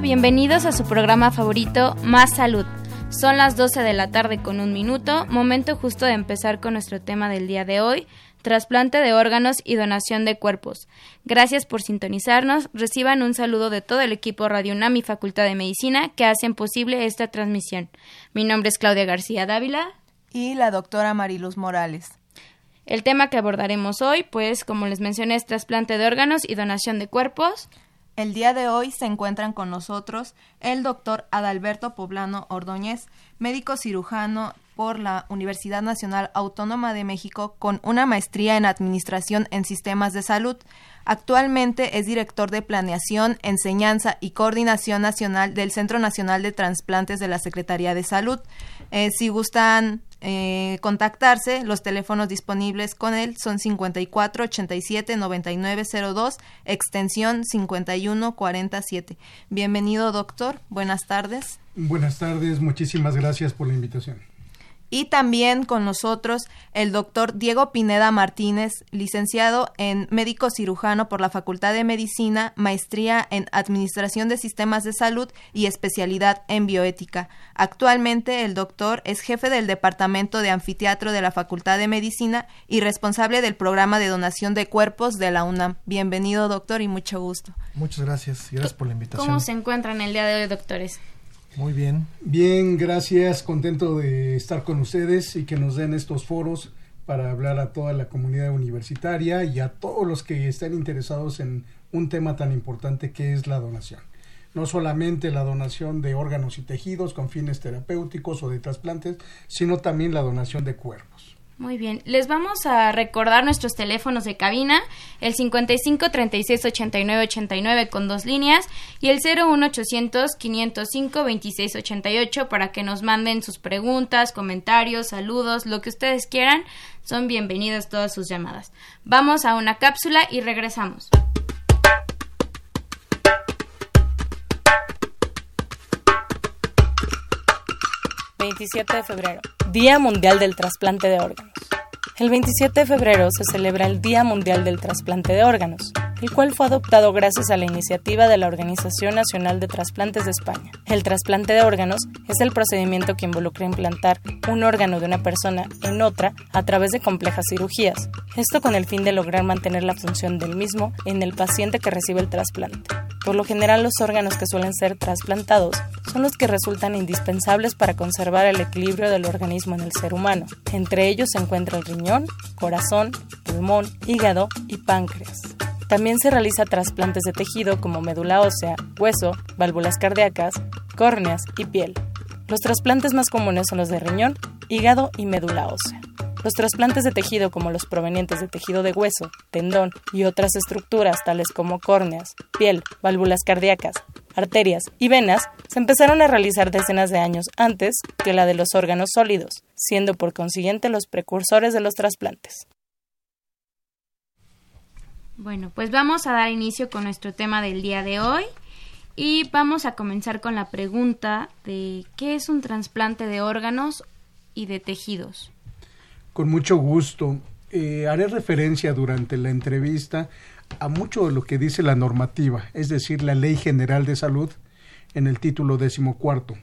Bienvenidos a su programa favorito Más Salud. Son las 12 de la tarde con un minuto, momento justo de empezar con nuestro tema del día de hoy, trasplante de órganos y donación de cuerpos. Gracias por sintonizarnos, reciban un saludo de todo el equipo Radio UNAM y Facultad de Medicina que hacen posible esta transmisión. Mi nombre es Claudia García Dávila. Y la doctora Mariluz Morales. El tema que abordaremos hoy, pues, como les mencioné, es trasplante de órganos y donación de cuerpos. El día de hoy se encuentran con nosotros el doctor Adalberto Poblano Ordóñez, médico cirujano por la Universidad Nacional Autónoma de México con una maestría en Administración en Sistemas de Salud. Actualmente es director de Planeación, Enseñanza y Coordinación Nacional del Centro Nacional de Transplantes de la Secretaría de Salud. Eh, si gustan eh, contactarse, los teléfonos disponibles con él son 54 87 99 02, extensión 51 47. Bienvenido, doctor. Buenas tardes. Buenas tardes, muchísimas gracias por la invitación y también con nosotros el doctor Diego Pineda Martínez, licenciado en médico cirujano por la Facultad de Medicina, maestría en Administración de Sistemas de Salud y especialidad en bioética. Actualmente el doctor es jefe del Departamento de Anfiteatro de la Facultad de Medicina y responsable del programa de donación de cuerpos de la UNAM. Bienvenido, doctor, y mucho gusto. Muchas gracias. Gracias por la invitación. ¿Cómo se encuentran el día de hoy, doctores? Muy bien. Bien, gracias. Contento de estar con ustedes y que nos den estos foros para hablar a toda la comunidad universitaria y a todos los que estén interesados en un tema tan importante que es la donación. No solamente la donación de órganos y tejidos con fines terapéuticos o de trasplantes, sino también la donación de cuerpos. Muy bien, les vamos a recordar nuestros teléfonos de cabina, el 55 36 89 89 con dos líneas y el 01 800 505 26 88 para que nos manden sus preguntas, comentarios, saludos, lo que ustedes quieran. Son bienvenidas todas sus llamadas. Vamos a una cápsula y regresamos. 27 de febrero, Día Mundial del Trasplante de Órganos. El 27 de febrero se celebra el Día Mundial del Trasplante de Órganos, el cual fue adoptado gracias a la iniciativa de la Organización Nacional de Trasplantes de España. El trasplante de órganos es el procedimiento que involucra implantar un órgano de una persona en otra a través de complejas cirugías, esto con el fin de lograr mantener la función del mismo en el paciente que recibe el trasplante. Por lo general los órganos que suelen ser trasplantados son los que resultan indispensables para conservar el equilibrio del organismo en el ser humano. Entre ellos se encuentra el riñón, corazón, pulmón, hígado y páncreas. También se realiza trasplantes de tejido como médula ósea, hueso, válvulas cardíacas, córneas y piel. Los trasplantes más comunes son los de riñón, hígado y médula ósea. Los trasplantes de tejido como los provenientes de tejido de hueso, tendón y otras estructuras tales como córneas, piel, válvulas cardíacas, arterias y venas se empezaron a realizar decenas de años antes que la de los órganos sólidos, siendo por consiguiente los precursores de los trasplantes. Bueno, pues vamos a dar inicio con nuestro tema del día de hoy y vamos a comenzar con la pregunta de ¿qué es un trasplante de órganos y de tejidos? Con mucho gusto. Eh, haré referencia durante la entrevista a mucho de lo que dice la normativa, es decir, la Ley General de Salud en el título decimocuarto.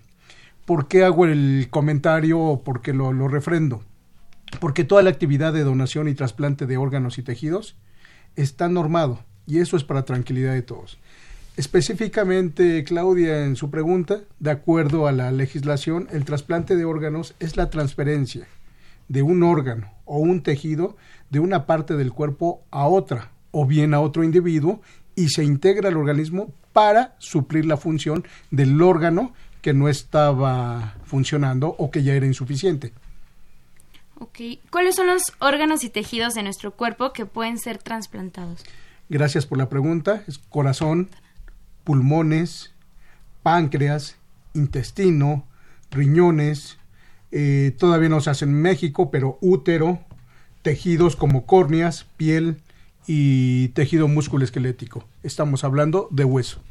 ¿Por qué hago el comentario o por qué lo, lo refrendo? Porque toda la actividad de donación y trasplante de órganos y tejidos está normado y eso es para tranquilidad de todos. Específicamente, Claudia, en su pregunta, de acuerdo a la legislación, el trasplante de órganos es la transferencia de un órgano o un tejido de una parte del cuerpo a otra o bien a otro individuo y se integra al organismo para suplir la función del órgano que no estaba funcionando o que ya era insuficiente. Ok. ¿Cuáles son los órganos y tejidos de nuestro cuerpo que pueden ser trasplantados? Gracias por la pregunta. Es corazón, pulmones, páncreas, intestino, riñones, eh, todavía no se hace en México, pero útero, tejidos como córneas, piel y tejido esquelético. Estamos hablando de hueso.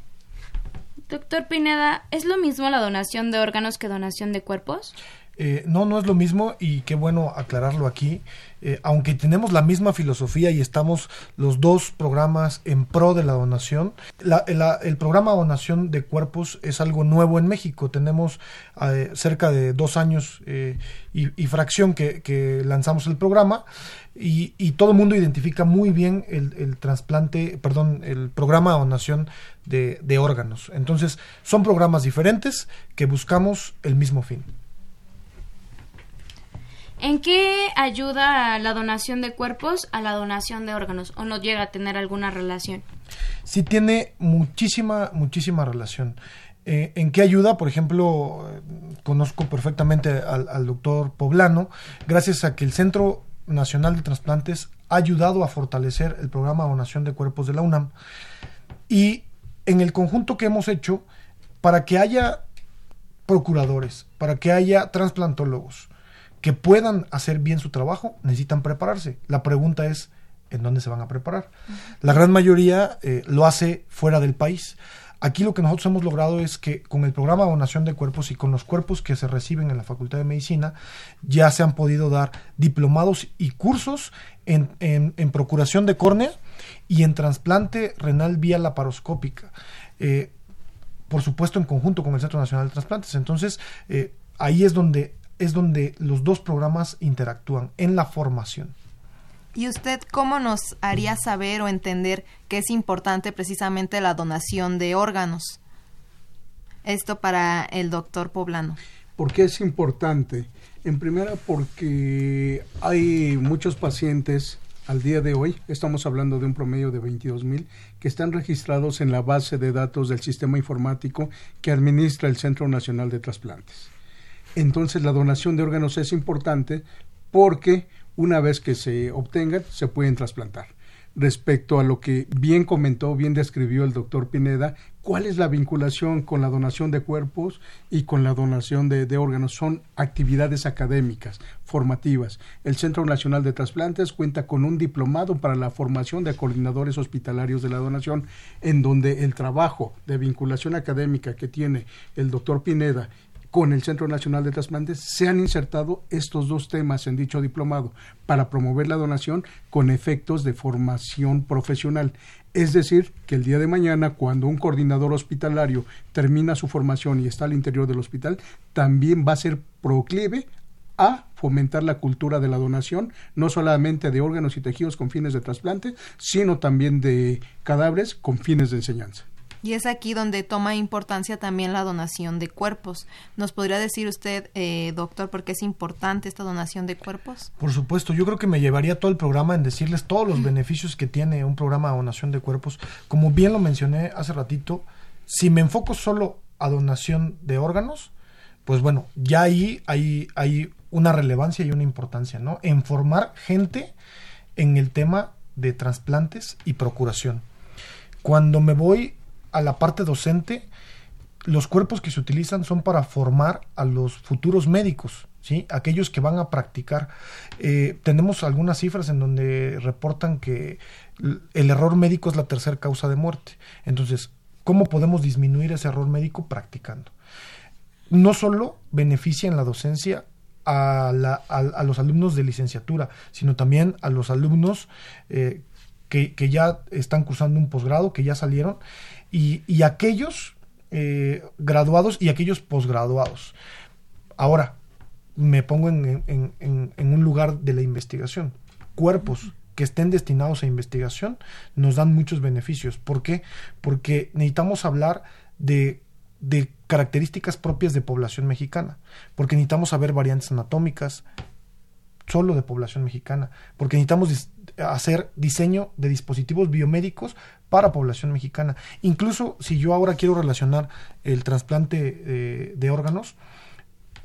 Doctor Pineda, ¿es lo mismo la donación de órganos que donación de cuerpos? Eh, no, no es lo mismo y qué bueno aclararlo aquí. Eh, aunque tenemos la misma filosofía y estamos los dos programas en pro de la donación, el programa donación de cuerpos es algo nuevo en México. Tenemos eh, cerca de dos años y, fracción que, lanzamos el programa y, todo el mundo identifica muy bien el, trasplante, perdón, el programa donación de órganos. Entonces, son programas diferentes que buscamos el mismo fin. ¿En qué ayuda la donación de cuerpos a la donación de órganos o no llega a tener alguna relación? Sí tiene muchísima, muchísima relación. Eh, ¿En qué ayuda? Por ejemplo, conozco perfectamente al, doctor Poblano, gracias a que el Centro Nacional de Transplantes ha ayudado a fortalecer el programa de donación de cuerpos de la UNAM. Y en el conjunto que hemos hecho, para que haya procuradores, para que haya trasplantólogos, que puedan hacer bien su trabajo, necesitan prepararse. La pregunta es, ¿en dónde se van a preparar? La gran mayoría eh, lo hace fuera del país. Aquí lo que nosotros hemos logrado es que con el programa de donación de cuerpos y con los cuerpos que se reciben en la Facultad de Medicina, ya se han podido dar diplomados y cursos en, en, procuración de córnea y en trasplante renal vía laparoscópica. Eh, por supuesto, en conjunto con el Centro Nacional de Transplantes. Entonces, eh, ahí es donde es donde los dos programas interactúan en la formación. ¿Y usted cómo nos haría saber o entender que es importante precisamente la donación de órganos? Esto para el doctor Poblano. ¿Por qué es importante? En primera, porque hay muchos pacientes al día de hoy, estamos hablando de un promedio de 22 mil, que están registrados en la base de datos del sistema informático que administra el Centro Nacional de Trasplantes entonces la donación de órganos es importante porque una vez que se obtengan se pueden trasplantar. Respecto a lo que bien comentó, bien describió el doctor Pineda, ¿cuál es la vinculación con la donación de cuerpos y con la donación de, órganos? Son actividades académicas, formativas. El Centro Nacional de Trasplantes cuenta con un diplomado para la formación de coordinadores hospitalarios de la donación, en donde el trabajo de vinculación académica que tiene el doctor Pineda con el Centro Nacional de Trasplantes se han insertado estos dos temas en dicho diplomado para promover la donación con efectos de formación profesional. Es decir, que el día de mañana, cuando un coordinador hospitalario termina su formación y está al interior del hospital, también va a ser proclive a fomentar la cultura de la donación, no solamente de órganos y tejidos con fines de trasplante, sino también de cadáveres con fines de enseñanza. Y es aquí donde toma importancia también la donación de cuerpos. ¿Nos podría decir usted, eh, doctor, por qué es importante esta donación de cuerpos? Por supuesto, yo creo que me llevaría todo el programa en decirles todos los beneficios que tiene un programa de donación de cuerpos. Como bien lo mencioné hace ratito, si me enfoco solo a donación de órganos, pues bueno, ya ahí hay, hay una relevancia y una importancia, ¿no? En formar gente en el tema de trasplantes y procuración. Cuando me voy a la parte docente, los cuerpos que se utilizan son para formar a los futuros médicos, ¿sí? aquellos que van a practicar. Eh, tenemos algunas cifras en donde reportan que el error médico es la tercera causa de muerte. Entonces, ¿cómo podemos disminuir ese error médico practicando? No solo beneficia en la docencia a, los alumnos de licenciatura, sino también a los alumnos eh, que, que, ya están cursando un posgrado, que ya salieron y, aquellos eh, graduados y aquellos posgraduados. Ahora, me pongo en, un lugar de la investigación. Cuerpos que estén destinados a investigación nos dan muchos beneficios. ¿Por qué? Porque necesitamos hablar de, de características propias de población mexicana, porque necesitamos saber variantes anatómicas solo de población mexicana, porque necesitamos hacer diseño de dispositivos biomédicos para población mexicana. Incluso si yo ahora quiero relacionar el trasplante eh, de órganos,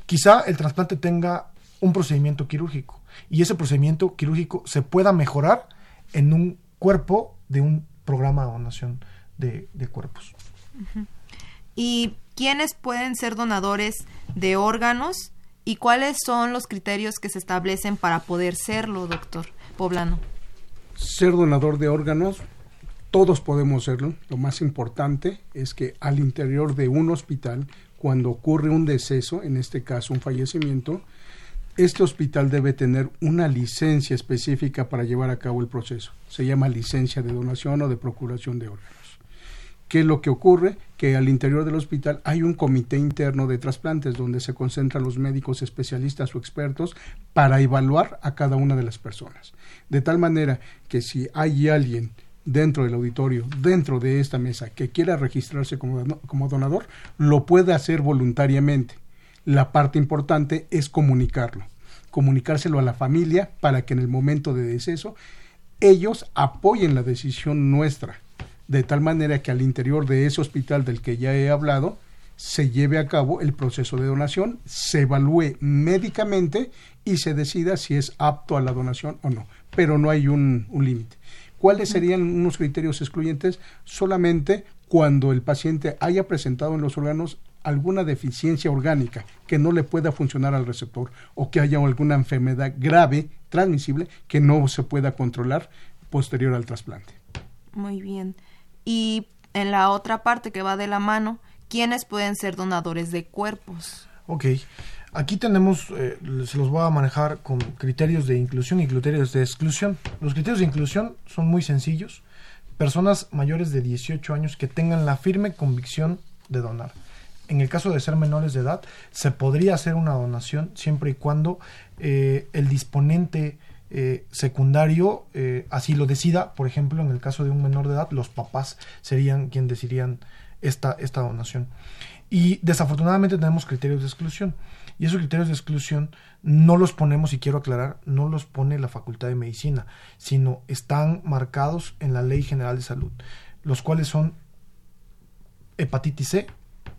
quizá el trasplante tenga un procedimiento quirúrgico y ese procedimiento quirúrgico se pueda mejorar en un cuerpo de un programa de donación de, cuerpos. ¿Y quiénes pueden ser donadores de órganos y cuáles son los criterios que se establecen para poder serlo, doctor Poblano? Ser donador de órganos, todos podemos serlo. Lo más importante es que al interior de un hospital, cuando ocurre un deceso, en este caso un fallecimiento, este hospital debe tener una licencia específica para llevar a cabo el proceso. Se llama licencia de donación o de procuración de órganos. ¿Qué es lo que ocurre? Que al interior del hospital hay un comité interno de trasplantes donde se concentran los médicos especialistas o expertos para evaluar a cada una de las personas. De tal manera que si hay alguien dentro del auditorio, dentro de esta mesa, que quiera registrarse como, donador, lo puede hacer voluntariamente la parte importante es comunicarlo, comunicárselo a la familia para que en el momento de deceso ellos apoyen la decisión nuestra, de tal manera que al interior de ese hospital del que ya he hablado, se lleve a cabo el proceso de donación, se evalúe médicamente y se decida si es apto a la donación o no, pero no hay un, un límite. ¿Cuáles serían unos criterios excluyentes? Solamente cuando el paciente haya presentado en los órganos alguna deficiencia orgánica que no le pueda funcionar al receptor o que haya alguna enfermedad grave, transmisible, que no se pueda controlar posterior al trasplante. Muy bien. Y en la otra parte que va de la mano, ¿quiénes pueden ser donadores de cuerpos? Ok. Aquí tenemos, eh, se los voy a manejar con criterios de inclusión y criterios de exclusión. Los criterios de inclusión son muy sencillos. Personas mayores de 18 años que tengan la firme convicción de donar en el caso de ser menores de edad, se podría hacer una donación siempre y cuando eh, el disponente eh, secundario eh, así lo decida. Por ejemplo, en el caso de un menor de edad, los papás serían quienes decidirían esta, esta donación. Y desafortunadamente tenemos criterios de exclusión. Y esos criterios de exclusión no los ponemos, y quiero aclarar, no los pone la Facultad de Medicina, sino están marcados en la Ley General de Salud, los cuales son hepatitis C,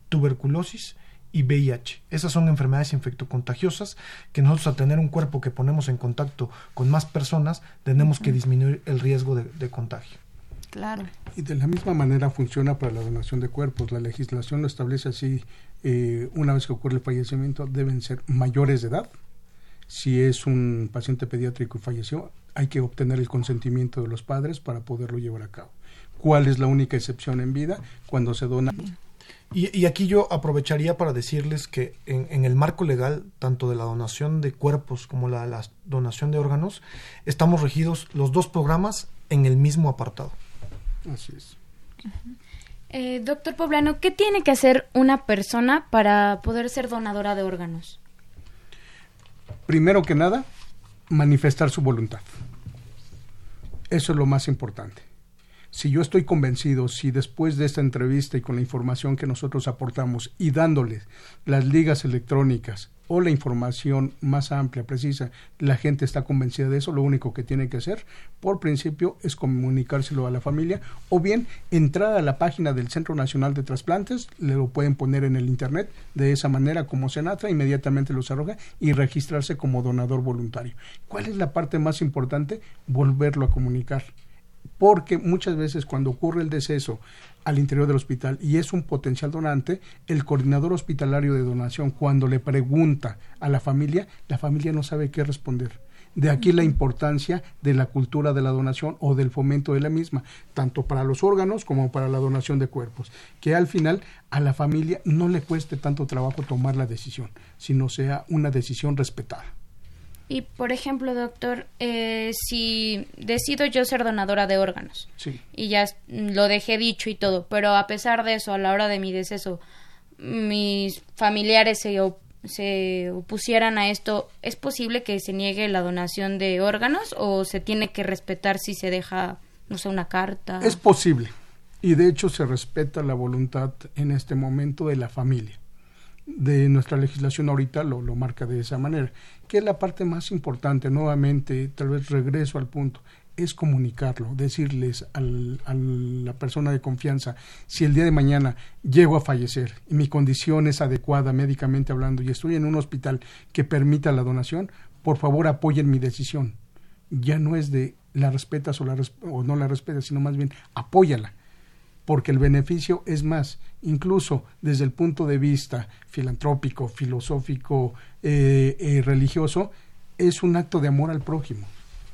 tuberculosis y VIH. Esas son enfermedades infectocontagiosas que nosotros al tener un cuerpo que ponemos en contacto con más personas tenemos que disminuir el riesgo de, contagio. Claro. Y de la misma manera funciona para la donación de cuerpos. La legislación lo establece así, eh, una vez que ocurre el fallecimiento deben ser mayores de edad. Si es un paciente pediátrico y falleció, hay que obtener el consentimiento de los padres para poderlo llevar a cabo. ¿Cuál es la única excepción en vida? Cuando se dona y, aquí yo aprovecharía para decirles que en, el marco legal, tanto de la donación de cuerpos como la, la donación de órganos, estamos regidos los dos programas en el mismo apartado. Así es. Eh, doctor Poblano, ¿qué tiene que hacer una persona para poder ser donadora de órganos? Primero que nada, manifestar su voluntad. Eso es lo más importante si yo estoy convencido, si después de esta entrevista y con la información que nosotros aportamos y dándoles las ligas electrónicas o la información más amplia, precisa, la gente está convencida de eso, lo único que tiene que hacer, por principio, es comunicárselo a la familia o bien entrar a la página del Centro Nacional de Trasplantes, le lo pueden poner en el Internet, de esa manera como Senatra, inmediatamente los arroja y registrarse como donador voluntario. ¿Cuál es la parte más importante? Volverlo a comunicar porque muchas veces cuando ocurre el deceso al interior del hospital y es un potencial donante, el coordinador hospitalario de donación cuando le pregunta a la familia, la familia no sabe qué responder. De aquí la importancia de la cultura de la donación o del fomento de la misma, tanto para los órganos como para la donación de cuerpos, que al final a la familia no le cueste tanto trabajo tomar la decisión, sino sea una decisión respetada. Y, por ejemplo, doctor, eh, si decido yo ser donadora de órganos, y ya lo dejé dicho y todo, pero a pesar de eso, a la hora de mi deceso, mis familiares se se opusieran a esto, ¿es posible que se niegue la donación de órganos o se tiene que respetar si se deja, no sé, una carta? Es posible. Y de hecho se respeta la voluntad en este momento de la familia. De nuestra legislación ahorita lo, lo marca de esa manera, que es la parte más importante. Nuevamente, tal vez regreso al punto es comunicarlo, decirles al, a la persona de confianza, si el día de mañana llego a fallecer y mi condición es adecuada médicamente hablando y estoy en un hospital que permita la donación, por favor apoyen mi decisión. Ya no es de la respetas o, la o no la respetas, sino más bien apóyala, porque el beneficio es más, incluso desde el punto de vista filantrópico, filosófico, eh, eh, religioso, es un acto de amor al prójimo.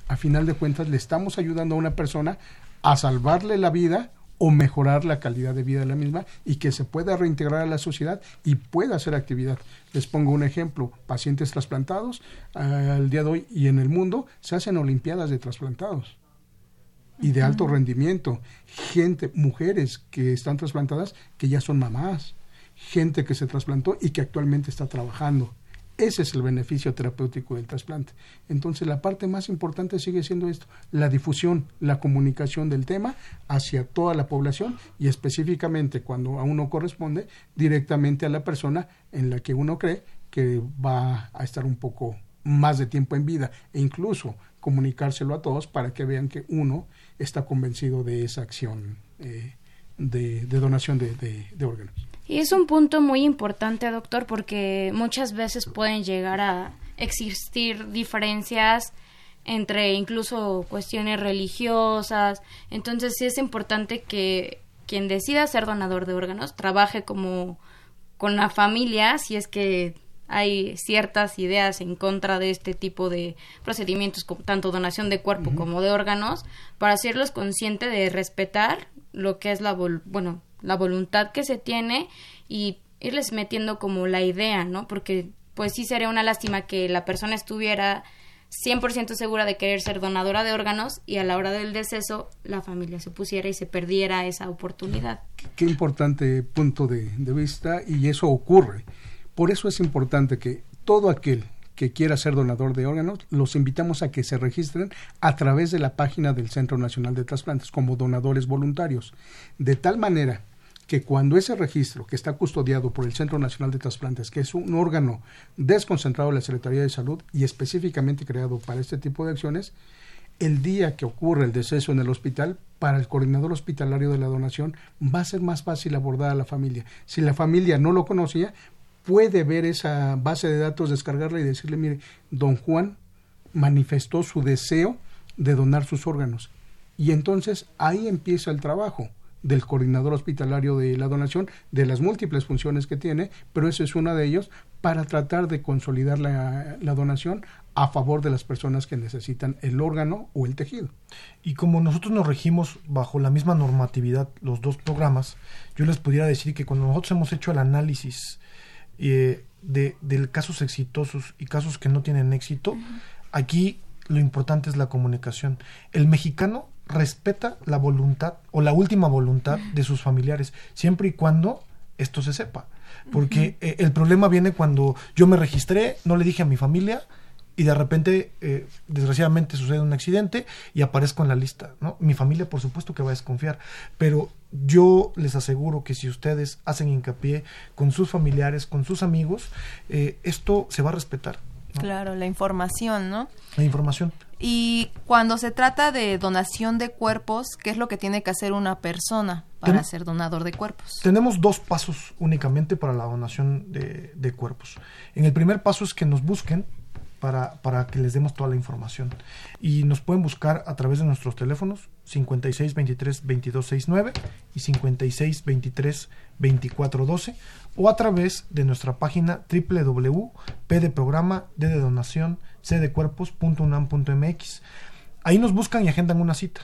A final de cuentas le estamos ayudando a una persona a salvarle la vida o mejorar la calidad de vida de la misma y que se pueda reintegrar a la sociedad y pueda hacer actividad. Les pongo un ejemplo, pacientes trasplantados al día de hoy y en el mundo se hacen olimpiadas de trasplantados y de alto rendimiento, gente, mujeres que están trasplantadas que ya son mamás, gente que se trasplantó y que actualmente está trabajando. Ese es el beneficio terapéutico del trasplante. Entonces la parte más importante sigue siendo esto, la difusión, la comunicación del tema hacia toda la población y específicamente cuando a uno corresponde directamente a la persona en la que uno cree que va a estar un poco más de tiempo en vida e incluso comunicárselo a todos para que vean que uno está convencido de esa acción eh, de, donación de órganos. Y es un punto muy importante, doctor, porque muchas veces pueden llegar a existir diferencias entre incluso cuestiones religiosas. Entonces sí es importante que quien decida ser donador de órganos trabaje como con la familia si es que hay ciertas ideas en contra de este tipo de procedimientos, como tanto donación de cuerpo como de órganos, para hacerlos conscientes de respetar lo que es la, bueno, la voluntad que se tiene y irles metiendo como la idea, ¿no? Porque pues sí sería una lástima que la persona estuviera 100% segura de querer ser donadora de órganos y a la hora del deceso la familia se pusiera y se perdiera esa oportunidad. Qué importante punto de, de vista y eso ocurre. Por eso es importante que todo aquel que quiera ser donador de órganos, los invitamos a que se registren a través de la página del Centro Nacional de Trasplantes como donadores voluntarios, de tal manera que cuando ese registro, que está custodiado por el Centro Nacional de Trasplantes, que es un órgano desconcentrado de la Secretaría de Salud y específicamente creado para este tipo de acciones, el día que ocurre el deceso en el hospital, para el coordinador hospitalario de la donación va a ser más fácil abordar a la familia. Si la familia no lo conocía, puede ver esa base de datos, descargarla y decirle, mire, don Juan manifestó su deseo de donar sus órganos. Y entonces ahí empieza el trabajo del coordinador hospitalario de la donación, de las múltiples funciones que tiene, pero esa es una de ellos para tratar de consolidar la, la, donación a favor de las personas que necesitan el órgano o el tejido. Y como nosotros nos regimos bajo la misma normatividad, los dos programas, yo les pudiera decir que cuando nosotros hemos hecho el análisis eh, de, de, casos exitosos y casos que no tienen éxito, aquí lo importante es la comunicación. El mexicano respeta la voluntad o la última voluntad de sus familiares, siempre y cuando esto se sepa. Porque eh, el problema viene cuando yo me registré, no le dije a mi familia, y de repente, eh, desgraciadamente, sucede un accidente y aparezco en la lista. ¿no? Mi familia, por supuesto, que va a desconfiar, pero yo les aseguro que si ustedes hacen hincapié con sus familiares, con sus amigos, eh, esto se va a respetar. Claro, la información, ¿no? La información. Y cuando se trata de donación de cuerpos, ¿qué es lo que tiene que hacer una persona para ser donador de cuerpos? Tenemos dos pasos únicamente para la donación de, de cuerpos. En el primer paso es que nos busquen para, para, que les demos toda la información. Y nos pueden buscar a través de nuestros teléfonos 56 23 22 69 y 56 23 24 12 o a través de nuestra página www.p de programa d de donación c de cuerpos.unam.mx. Ahí nos buscan y agendan una cita.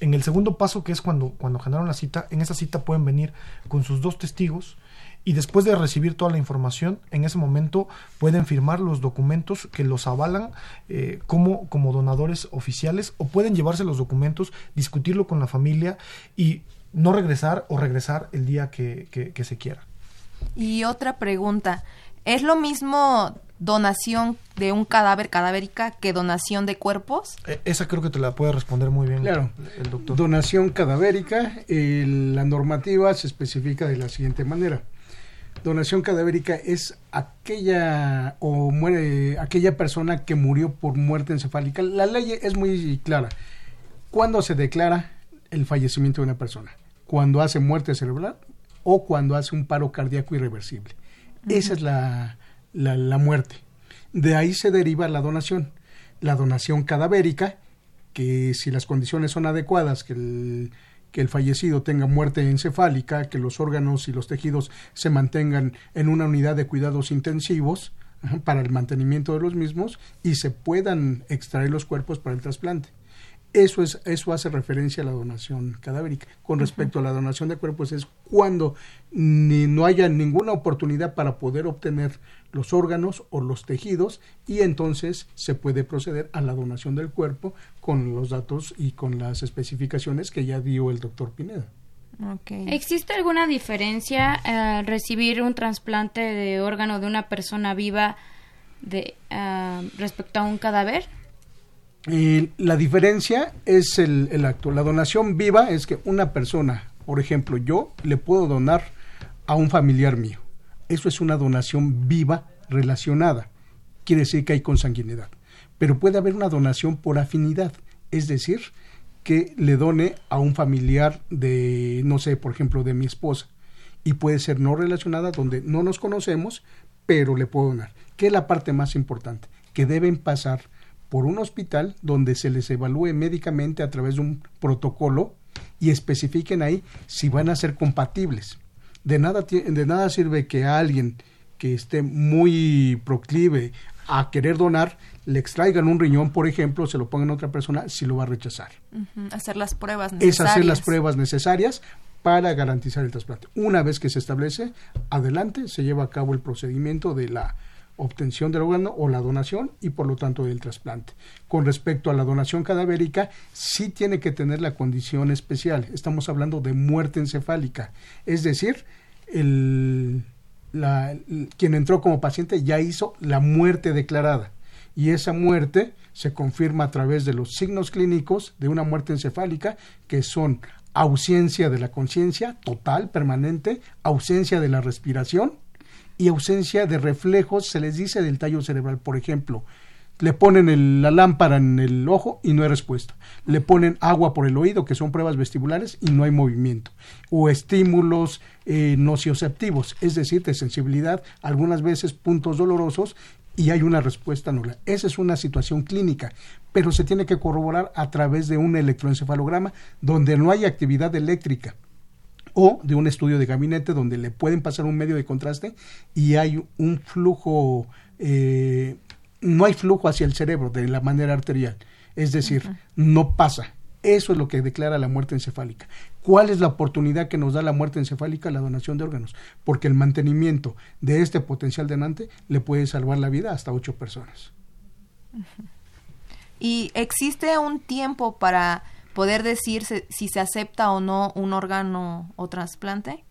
En el segundo paso, que es cuando, cuando generan la cita, en esa cita pueden venir con sus dos testigos y después de recibir toda la información, en ese momento pueden firmar los documentos que los avalan eh, como, como donadores oficiales o pueden llevarse los documentos, discutirlo con la familia y no regresar o regresar el día que, que, se quiera. Y otra pregunta, ¿Es lo mismo donación de un cadáver cadavérica que donación de cuerpos? E, esa creo que te la puede responder muy bien claro. el doctor. Donación cadavérica, la normativa se especifica de la siguiente manera. Donación cadavérica es aquella o muere aquella persona que murió por muerte encefálica. La ley es muy clara. ¿Cuándo se declara el fallecimiento de una persona? Cuando hace muerte cerebral o cuando hace un paro cardíaco irreversible. Esa es la, la, muerte. De ahí se deriva la donación. La donación cadavérica, que si las condiciones son adecuadas, que el, que el fallecido tenga muerte encefálica, que los órganos y los tejidos se mantengan en una unidad de cuidados intensivos para el mantenimiento de los mismos y se puedan extraer los cuerpos para el trasplante. Eso, es, eso hace referencia a la donación cadavérica. Con respecto a la donación de cuerpos es cuando ni, no haya ninguna oportunidad para poder obtener los órganos o los tejidos y entonces se puede proceder a la donación del cuerpo con los datos y con las especificaciones que ya dio el doctor Pineda. ¿Existe alguna diferencia eh, recibir un trasplante de órgano de una persona viva de, eh, respecto a un cadáver? La diferencia es el, el, acto. La donación viva es que una persona, por ejemplo, yo le puedo donar a un familiar mío. Eso es una donación viva relacionada. Quiere decir que hay consanguinidad. Pero puede haber una donación por afinidad, es decir, que le done a un familiar de, no sé, por ejemplo, de mi esposa. Y puede ser no relacionada, donde no nos conocemos, pero le puedo donar. ¿Qué es la parte más importante? Que deben pasar por un hospital donde se les evalúe médicamente a través de un protocolo y especifiquen ahí si van a ser compatibles. De nada, de nada sirve que a alguien que esté muy proclive a querer donar, le extraigan un riñón, por ejemplo, se lo pongan a otra persona, si lo va a rechazar. Hacer las pruebas necesarias. Es hacer las pruebas necesarias para garantizar el trasplante. Una vez que se establece, adelante se lleva a cabo el procedimiento de la obtención del órgano o la donación y por lo tanto del trasplante. Con respecto a la donación cadavérica, sí tiene que tener la condición especial. Estamos hablando de muerte encefálica, es decir, el, quien entró como paciente ya hizo la muerte declarada y esa muerte se confirma a través de los signos clínicos de una muerte encefálica que son ausencia de la conciencia total, permanente, ausencia de la respiración, y ausencia de reflejos, se les dice del tallo cerebral. Por ejemplo, le ponen la lámpara en el ojo y no hay respuesta. Le ponen agua por el oído, que son pruebas vestibulares, y no hay movimiento. O estímulos eh, nocioceptivos, es decir, de sensibilidad, algunas veces puntos dolorosos, y hay una respuesta nula. Esa es una situación clínica, pero se tiene que corroborar a través de un electroencefalograma donde no hay actividad eléctrica o de un estudio de gabinete donde le pueden pasar un medio de contraste y hay un flujo, eh, no hay flujo hacia el cerebro de la manera arterial, es decir, no pasa. Eso es lo que declara la muerte encefálica. ¿Cuál es la oportunidad que nos da la muerte encefálica? La donación de órganos. Porque el mantenimiento de este potencial donante le puede salvar la vida hasta ocho personas. ¿Y existe un tiempo para poder decir si se acepta o no un órgano o trasplante?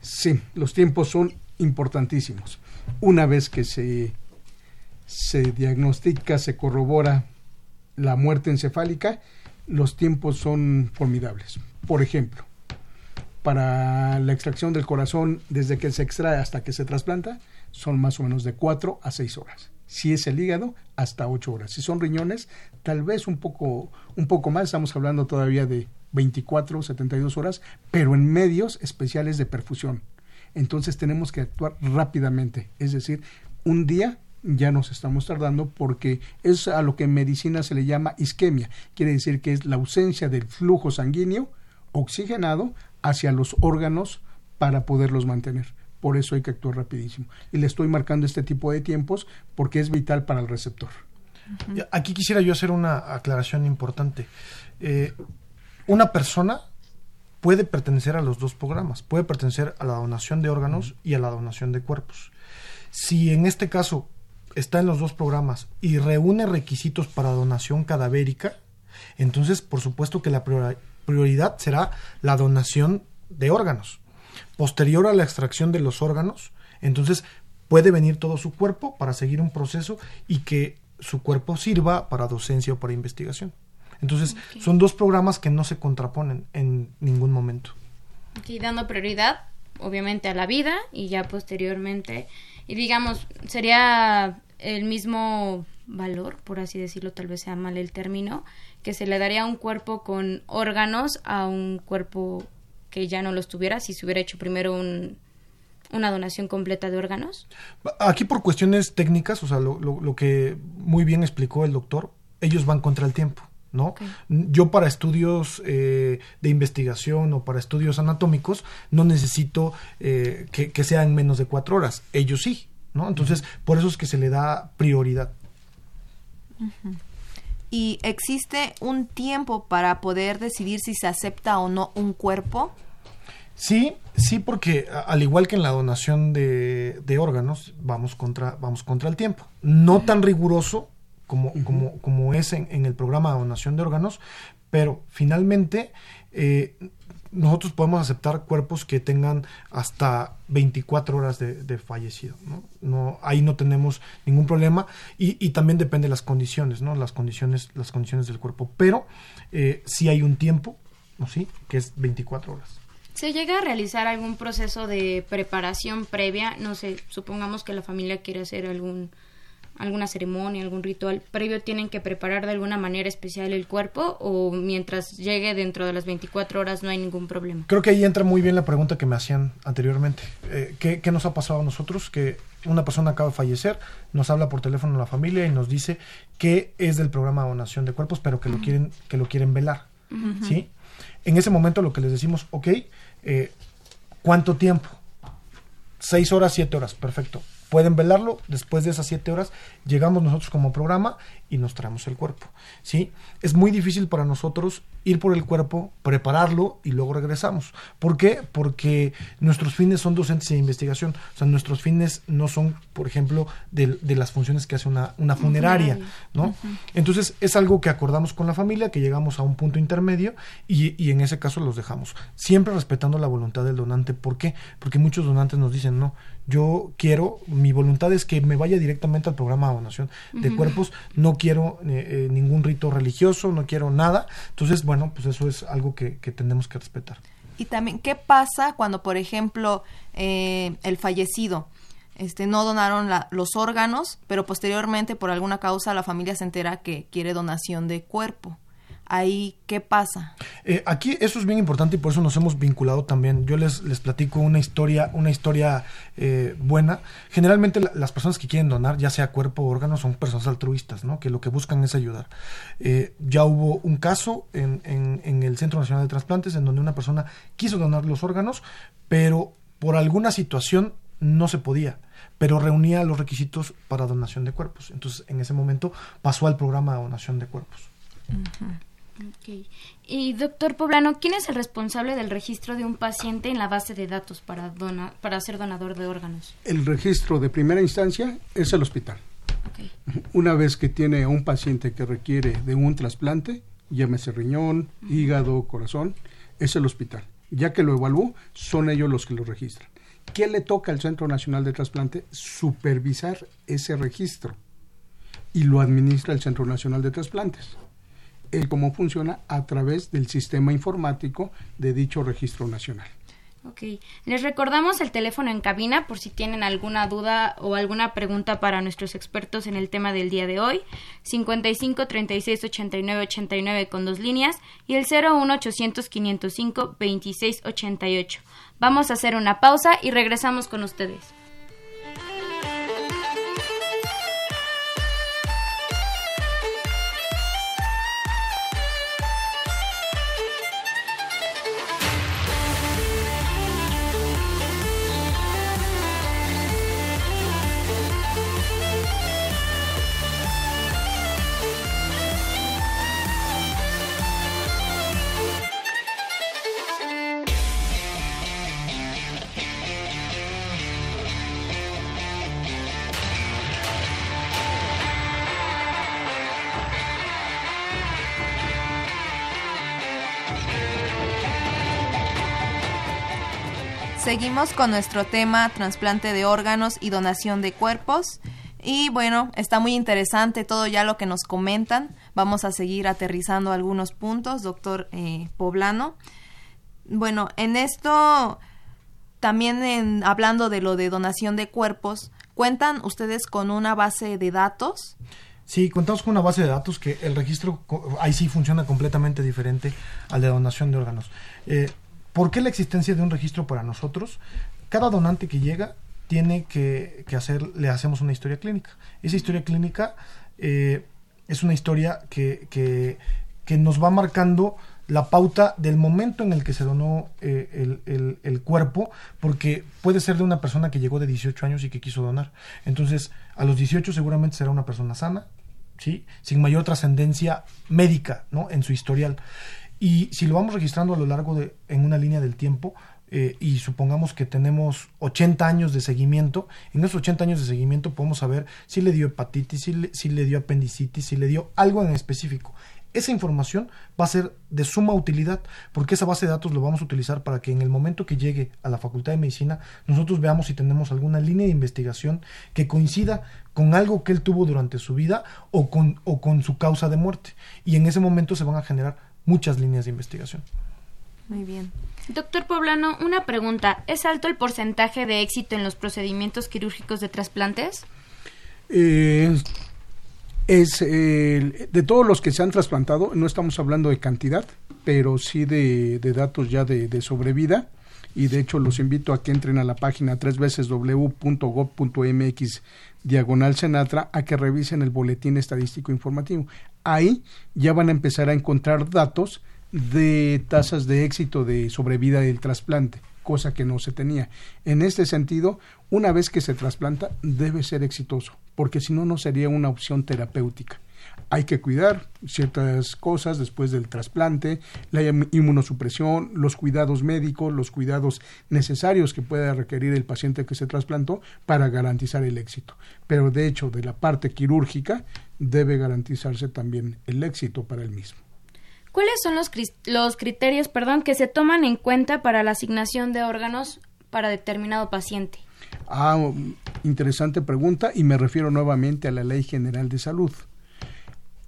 Sí, los tiempos son importantísimos. Una vez que se, se diagnostica, se corrobora la muerte encefálica, los tiempos son formidables. Por ejemplo, para la extracción del corazón, desde que se extrae hasta que se trasplanta, son más o menos de 4 a 6 horas. Si es el hígado, hasta 8 horas. Si son riñones, tal vez un poco, un poco más, estamos hablando todavía de 24, 72 horas, pero en medios especiales de perfusión. Entonces tenemos que actuar rápidamente, es decir, un día ya nos estamos tardando porque es a lo que en medicina se le llama isquemia, quiere decir que es la ausencia del flujo sanguíneo oxigenado hacia los órganos para poderlos mantener por eso hay que actuar rapidísimo. Y le estoy marcando este tipo de tiempos porque es vital para el receptor. Aquí quisiera yo hacer una aclaración importante. Eh, una persona puede pertenecer a los dos programas, puede pertenecer a la donación de órganos y a la donación de cuerpos. Si en este caso está en los dos programas y reúne requisitos para donación cadavérica, entonces por supuesto que la prioridad será la donación de órganos posterior a la extracción de los órganos, entonces puede venir todo su cuerpo para seguir un proceso y que su cuerpo sirva para docencia o para investigación. Entonces, son dos programas que no se contraponen en ningún momento. Aquí dando prioridad, obviamente, a la vida y ya posteriormente, y digamos, sería el mismo valor, por así decirlo, tal vez sea mal el término, que se le daría a un cuerpo con órganos a un cuerpo que ya no los tuviera si se hubiera hecho primero un, una donación completa de órganos? Aquí por cuestiones técnicas, o sea, lo, lo, que muy bien explicó el doctor, ellos van contra el tiempo. ¿no? Yo para estudios eh, de investigación o para estudios anatómicos no necesito eh, que, que sea en menos de cuatro horas. Ellos sí, ¿no? Entonces, por eso es que se le da prioridad. ¿Y existe un tiempo para poder decidir si se acepta o no un cuerpo? Sí, sí, porque al igual que en la donación de, órganos, vamos contra, vamos contra el tiempo. No tan riguroso como, como, como es en, el programa de donación de órganos, pero finalmente eh, nosotros podemos aceptar cuerpos que tengan hasta 24 horas de, fallecido. ¿no? No, ahí no tenemos ningún problema y, y, también depende de las condiciones, ¿no? las, condiciones, las condiciones del cuerpo. Pero eh, sí hay un tiempo, ¿no? ¿Sí? que es 24 horas. ¿Se llega a realizar algún proceso de preparación previa? No sé, supongamos que la familia quiere hacer algún alguna ceremonia, algún ritual previo, tienen que preparar de alguna manera especial el cuerpo o mientras llegue dentro de las 24 horas no hay ningún problema? Creo que ahí entra muy bien la pregunta que me hacían anteriormente. Eh, ¿qué, ¿Qué nos ha pasado a nosotros? Que una persona acaba de fallecer, nos habla por teléfono a la familia y nos dice que es del programa de donación de cuerpos, pero que lo quieren que lo quieren velar, ¿sí? En ese momento lo que les decimos, ok, eh, ¿Cuánto tiempo? Seis horas, siete horas, perfecto. Pueden velarlo, después de esas siete horas llegamos nosotros como programa y nos traemos el cuerpo. ¿sí? Es muy difícil para nosotros ir por el cuerpo, prepararlo y luego regresamos. ¿Por qué? Porque nuestros fines son docentes de investigación. O sea, nuestros fines no son, por ejemplo, de, las funciones que hace una, una funeraria. ¿no? Entonces, es algo que acordamos con la familia, que llegamos a un punto intermedio y, y en ese caso los dejamos. Siempre respetando la voluntad del donante. ¿Por qué? Porque muchos donantes nos dicen, no, yo quiero, mi voluntad es que me vaya directamente al programa de donación de cuerpos, no quiero eh, eh, ningún rito religioso, no quiero nada. Entonces, bueno, pues eso es algo que, tenemos que respetar. Y también, ¿qué pasa cuando, por ejemplo, eh, el fallecido este, no donaron los órganos, pero posteriormente, por alguna causa, la familia se entera que quiere donación de cuerpo? Ahí qué pasa? Eh, aquí eso es bien importante y por eso nos hemos vinculado también. Yo les, les platico una historia, una historia eh, buena. Generalmente las personas que quieren donar, ya sea cuerpo o órgano, son personas altruistas, ¿no? Que lo que buscan es ayudar. Eh, ya hubo un caso en, en, en el Centro Nacional de Trasplantes en donde una persona quiso donar los órganos, pero por alguna situación no se podía pero reunía los requisitos para donación de cuerpos. Entonces, en ese momento pasó al programa de donación de cuerpos. Y doctor Poblano, ¿quién es el responsable del registro de un paciente en la base de datos para, para ser donador de órganos? El registro de primera instancia es el hospital. Una vez que tiene un paciente que requiere de un trasplante, llámese riñón, hígado, corazón, es el hospital. Ya que lo evaluó, son ellos los que lo registran. ¿Qué le toca al Centro Nacional de Trasplante? Supervisar ese registro. Y lo administra el Centro Nacional de Trasplantes el cómo funciona a través del sistema informático de dicho registro nacional. Ok, les recordamos el teléfono en cabina por si tienen alguna duda o alguna pregunta para nuestros expertos en el tema del día de hoy. 55 36 89 89 con dos líneas y el 01 800 505 26 88. Vamos a hacer una pausa y regresamos con ustedes. Seguimos con nuestro tema trasplante de órganos y donación de cuerpos. Y bueno, está muy interesante todo ya lo que nos comentan. Vamos a seguir aterrizando algunos puntos, doctor eh, Poblano. Bueno, en esto, también hablando de lo de donación de cuerpos, ¿cuentan ustedes con una base de datos? Sí, contamos con una base de datos que el registro ahí sí funciona completamente diferente al de donación de órganos. Eh, ¿Por qué la existencia de un registro para nosotros? Cada donante que llega tiene que, hacer, le hacemos una historia clínica. Esa historia clínica eh, es una historia que, que, nos va marcando la pauta del momento en el que se donó eh, el, cuerpo, porque puede ser de una persona que llegó de 18 años y que quiso donar. Entonces, a los 18 seguramente será una persona sana, ¿sí? sin mayor trascendencia médica ¿no? en su historial. Y si lo vamos registrando a lo largo de, en una línea del tiempo, eh, y supongamos que tenemos 80 años de seguimiento, en esos 80 años de seguimiento podemos saber si le dio hepatitis, si le, si le dio apendicitis, si le dio algo en específico. Esa información va a ser de suma utilidad porque esa base de datos lo vamos a utilizar para que en el momento que llegue a la Facultad de Medicina nosotros veamos si tenemos alguna línea de investigación que coincida con algo que él tuvo durante su vida o con, o con su causa de muerte. Y en ese momento se van a generar muchas líneas de investigación. Muy bien. Doctor Poblano, una pregunta. ¿Es alto el porcentaje de éxito en los procedimientos quirúrgicos de trasplantes? Eh, es de todos los que se han trasplantado, no estamos hablando de cantidad, pero sí de, datos ya de, de, sobrevida. Y de hecho los invito a que entren a la página tres veces w.gov.mx diagonal Senatra a que revisen el boletín estadístico informativo. Ahí ya van a empezar a encontrar datos de tasas de éxito de sobrevida del trasplante, cosa que no se tenía. En este sentido, una vez que se trasplanta, debe ser exitoso, porque si no, no sería una opción terapéutica. Hay que cuidar ciertas cosas después del trasplante, la inmunosupresión, los cuidados médicos, los cuidados necesarios que pueda requerir el paciente que se trasplantó para garantizar el éxito. Pero de hecho, de la parte quirúrgica, debe garantizarse también el éxito para el mismo. ¿Cuáles son los, los criterios perdón, que se toman en cuenta para la asignación de órganos para determinado paciente? Ah, interesante pregunta y me refiero nuevamente a la Ley General de Salud.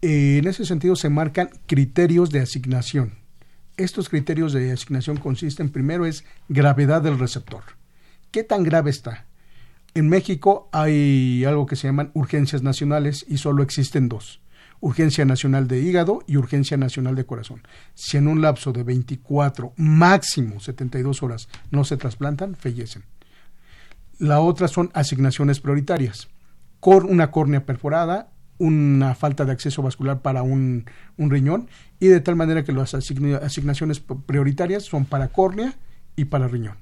Eh, en ese sentido se marcan criterios de asignación. Estos criterios de asignación consisten primero es gravedad del receptor. ¿Qué tan grave está? En México hay algo que se llaman urgencias nacionales y solo existen dos urgencia nacional de hígado y urgencia nacional de corazón. Si en un lapso de 24, máximo 72 horas no se trasplantan, fallecen. La otra son asignaciones prioritarias. una córnea perforada, una falta de acceso vascular para un, riñón y de tal manera que las asignaciones prioritarias son para córnea y para riñón.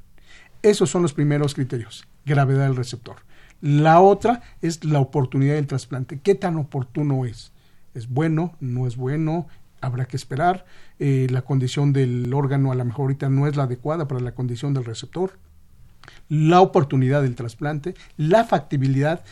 Esos son los primeros criterios, gravedad del receptor. La otra es la oportunidad del trasplante. ¿Qué tan oportuno es? es bueno, no es bueno, habrá que esperar. Eh, la condición del órgano a lo mejor ahorita no es la adecuada para la condición del receptor. La oportunidad del trasplante, la factibilidad,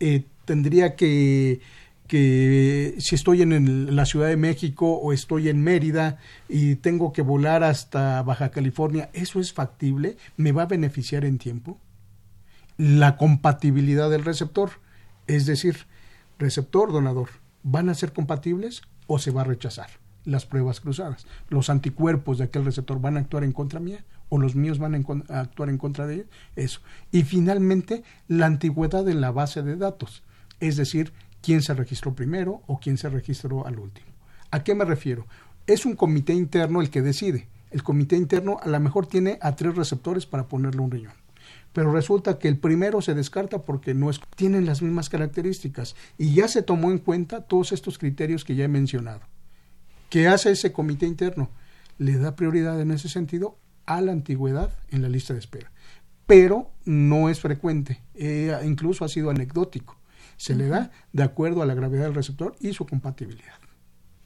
eh, tendría que, que si estoy en la Ciudad de México o estoy en Mérida y tengo que volar hasta Baja California, ¿eso es factible? ¿Me va a beneficiar en tiempo? La compatibilidad del receptor, es decir, receptor-donador van a ser compatibles o se va a rechazar las pruebas cruzadas. Los anticuerpos de aquel receptor van a actuar en contra mía o los míos van a, actuar en contra de él. Eso. Y finalmente, la antigüedad en la base de datos, es decir, quién se registró primero o quién se registró al último. ¿A qué me refiero? Es un comité interno el que decide. El comité interno a lo mejor tiene a tres receptores para ponerle un riñón pero resulta que el primero se descarta porque no es, tienen las mismas características y ya se tomó en cuenta todos estos criterios que ya he mencionado. ¿Qué hace ese comité interno? Le da prioridad en ese sentido a la antigüedad en la lista de espera, pero no es frecuente, eh, incluso ha sido anecdótico. Se le da de acuerdo a la gravedad del receptor y su compatibilidad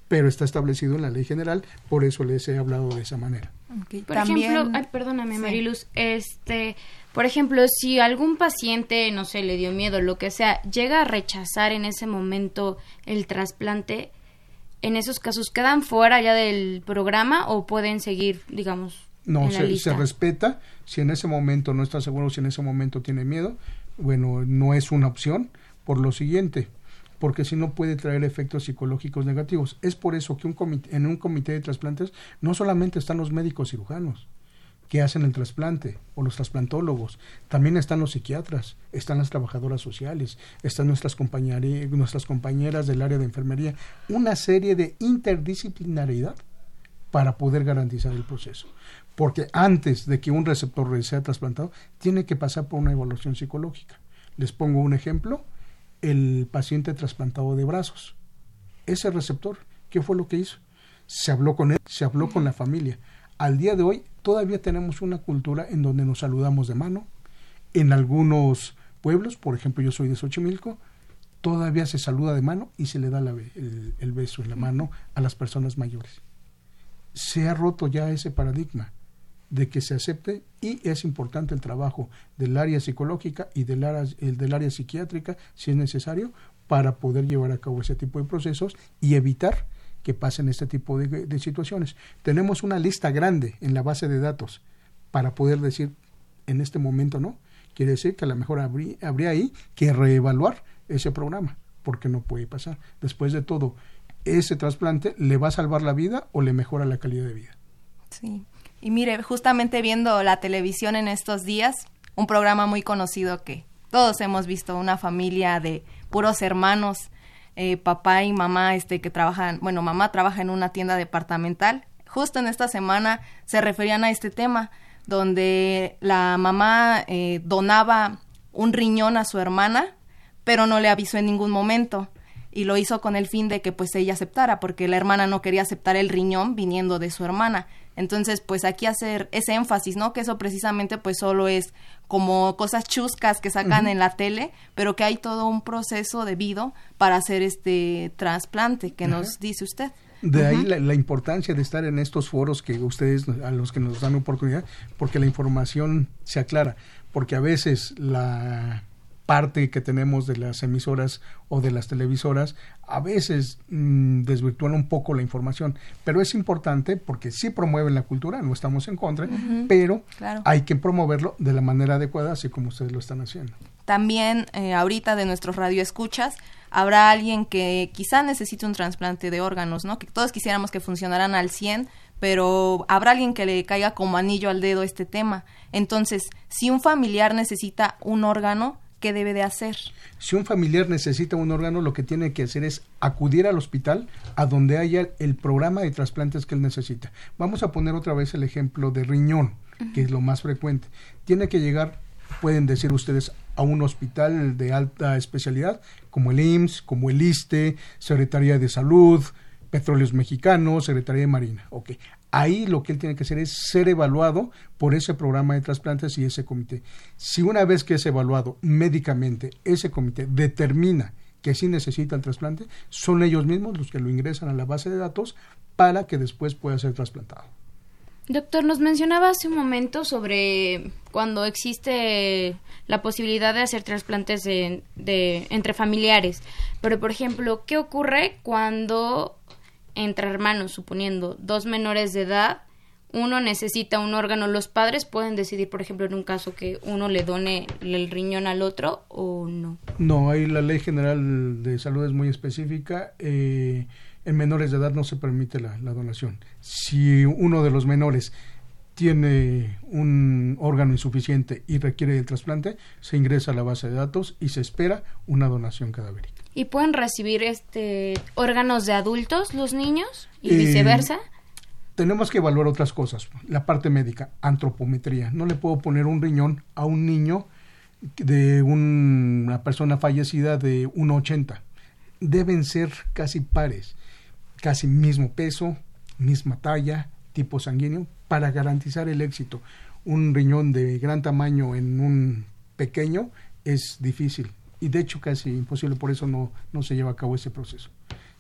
pero está establecido en la ley general, por eso les he hablado de esa manera. Por ejemplo, perdóname Mariluz, este, por ejemplo, si algún paciente, no sé, le dio miedo, lo que sea, llega a rechazar en ese momento el trasplante, en esos casos quedan fuera ya del programa o pueden seguir, digamos, No, se, se, respeta. Si en ese momento no está seguro, si en ese momento tiene miedo, bueno, no es una opción. Por lo siguiente, porque si no puede traer efectos psicológicos negativos. Es por eso que en un comité de trasplantes no solamente están los médicos cirujanos que hacen el trasplante o los trasplantólogos, también están los psiquiatras, están las trabajadoras sociales, están nuestras, nuestras compañeras del área de enfermería, una serie de interdisciplinaridad para poder garantizar el proceso. Porque antes de que un receptor sea trasplantado, tiene que pasar por una evaluación psicológica. Les pongo un ejemplo el paciente trasplantado de brazos. Ese receptor, ¿qué fue lo que hizo? Se habló con él, se habló con la familia. Al día de hoy todavía tenemos una cultura en donde nos saludamos de mano. En algunos pueblos, por ejemplo yo soy de Xochimilco, todavía se saluda de mano y se le da el, el beso en la mano a las personas mayores. Se ha roto ya ese paradigma de que se acepte y es importante el trabajo del área psicológica y del área, el del área psiquiátrica, si es necesario, para poder llevar a cabo ese tipo de procesos y evitar que pasen este tipo de, situaciones. Tenemos una lista grande en la base de datos para poder decir en este momento no. Quiere decir que a lo mejor habría, habría ahí que reevaluar ese programa, porque no puede pasar. Después de todo, ese trasplante le va a salvar la vida o le mejora la calidad de vida. Sí. Y mire, justamente viendo la televisión en estos días, un programa muy conocido que todos hemos visto, una familia de puros hermanos, eh, papá y mamá, este, que trabajan, bueno, mamá trabaja en una tienda departamental. Justo en esta semana se referían a este tema, donde la mamá eh, donaba un riñón a su hermana, pero no le avisó en ningún momento y lo hizo con el fin de que pues ella aceptara, porque la hermana no quería aceptar el riñón viniendo de su hermana. Entonces, pues aquí hacer ese énfasis, ¿no? Que eso precisamente pues solo es como cosas chuscas que sacan en la tele, pero que hay todo un proceso debido para hacer este trasplante que nos dice usted. De ahí la, la, importancia de estar en estos foros que ustedes, a los que nos dan oportunidad, porque la información se aclara, porque a veces la parte que tenemos de las emisoras o de las televisoras a veces mm, desvirtúan un poco la información, pero es importante porque sí promueven la cultura, no estamos en contra, pero hay que promoverlo de la manera adecuada, así como ustedes lo están haciendo. También eh, ahorita de nuestros radioescuchas habrá alguien que quizá necesite un trasplante de órganos, ¿no? Que todos quisiéramos que funcionaran al 100, pero habrá alguien que le caiga como anillo al dedo este tema. Entonces, si un familiar necesita un órgano, ¿qué debe de hacer? Si un familiar necesita un órgano, lo que tiene que hacer es acudir al hospital a donde haya el programa de trasplantes que él necesita. Vamos a poner otra vez el ejemplo de riñón, que es lo más frecuente. Tiene que llegar, pueden decir ustedes, a un hospital de alta especialidad, como el IMSS, como el ISTE, Secretaría de Salud, Petróleos Mexicanos, Secretaría de Marina. Ok, ahí lo que él tiene que hacer es ser evaluado por ese programa de trasplantes y ese comité. Si una vez que es evaluado médicamente, ese comité determina que sí necesita el trasplante, son ellos mismos los que lo ingresan a la base de datos para que después pueda ser trasplantado. Doctor, nos mencionaba hace un momento sobre cuando existe la posibilidad de hacer trasplantes de, entre familiares, pero por ejemplo, ¿qué ocurre cuando entre hermanos, suponiendo dos menores de edad, uno necesita un órgano, los padres pueden decidir, por ejemplo, en un caso que uno le done el riñón al otro o no. No, ahí la ley general de salud es muy específica. Eh, en menores de edad no se permite la, la donación. Si uno de los menores tiene un órgano insuficiente y requiere el trasplante, se ingresa a la base de datos y se espera una donación cadavérica y pueden recibir este órganos de adultos los niños y eh, viceversa. Tenemos que evaluar otras cosas, la parte médica, antropometría. No le puedo poner un riñón a un niño de una persona fallecida de 1,80. Deben ser casi pares, casi mismo peso, misma talla, tipo sanguíneo, para garantizar el éxito. Un riñón de gran tamaño en un pequeño es difícil y de hecho casi imposible, por eso no, no se lleva a cabo ese proceso.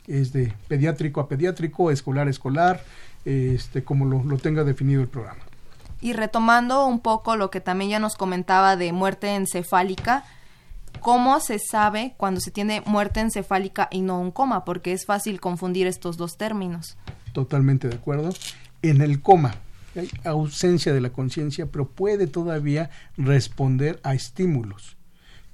Es de pediátrico a pediátrico, escolar a escolar, este, como lo, lo tenga definido el programa. Y retomando un poco lo que también ya nos comentaba de muerte encefálica, ¿cómo se sabe cuando se tiene muerte encefálica y no un coma? Porque es fácil confundir estos dos términos. Totalmente de acuerdo. En el coma, hay ausencia de la conciencia, pero puede todavía responder a estímulos.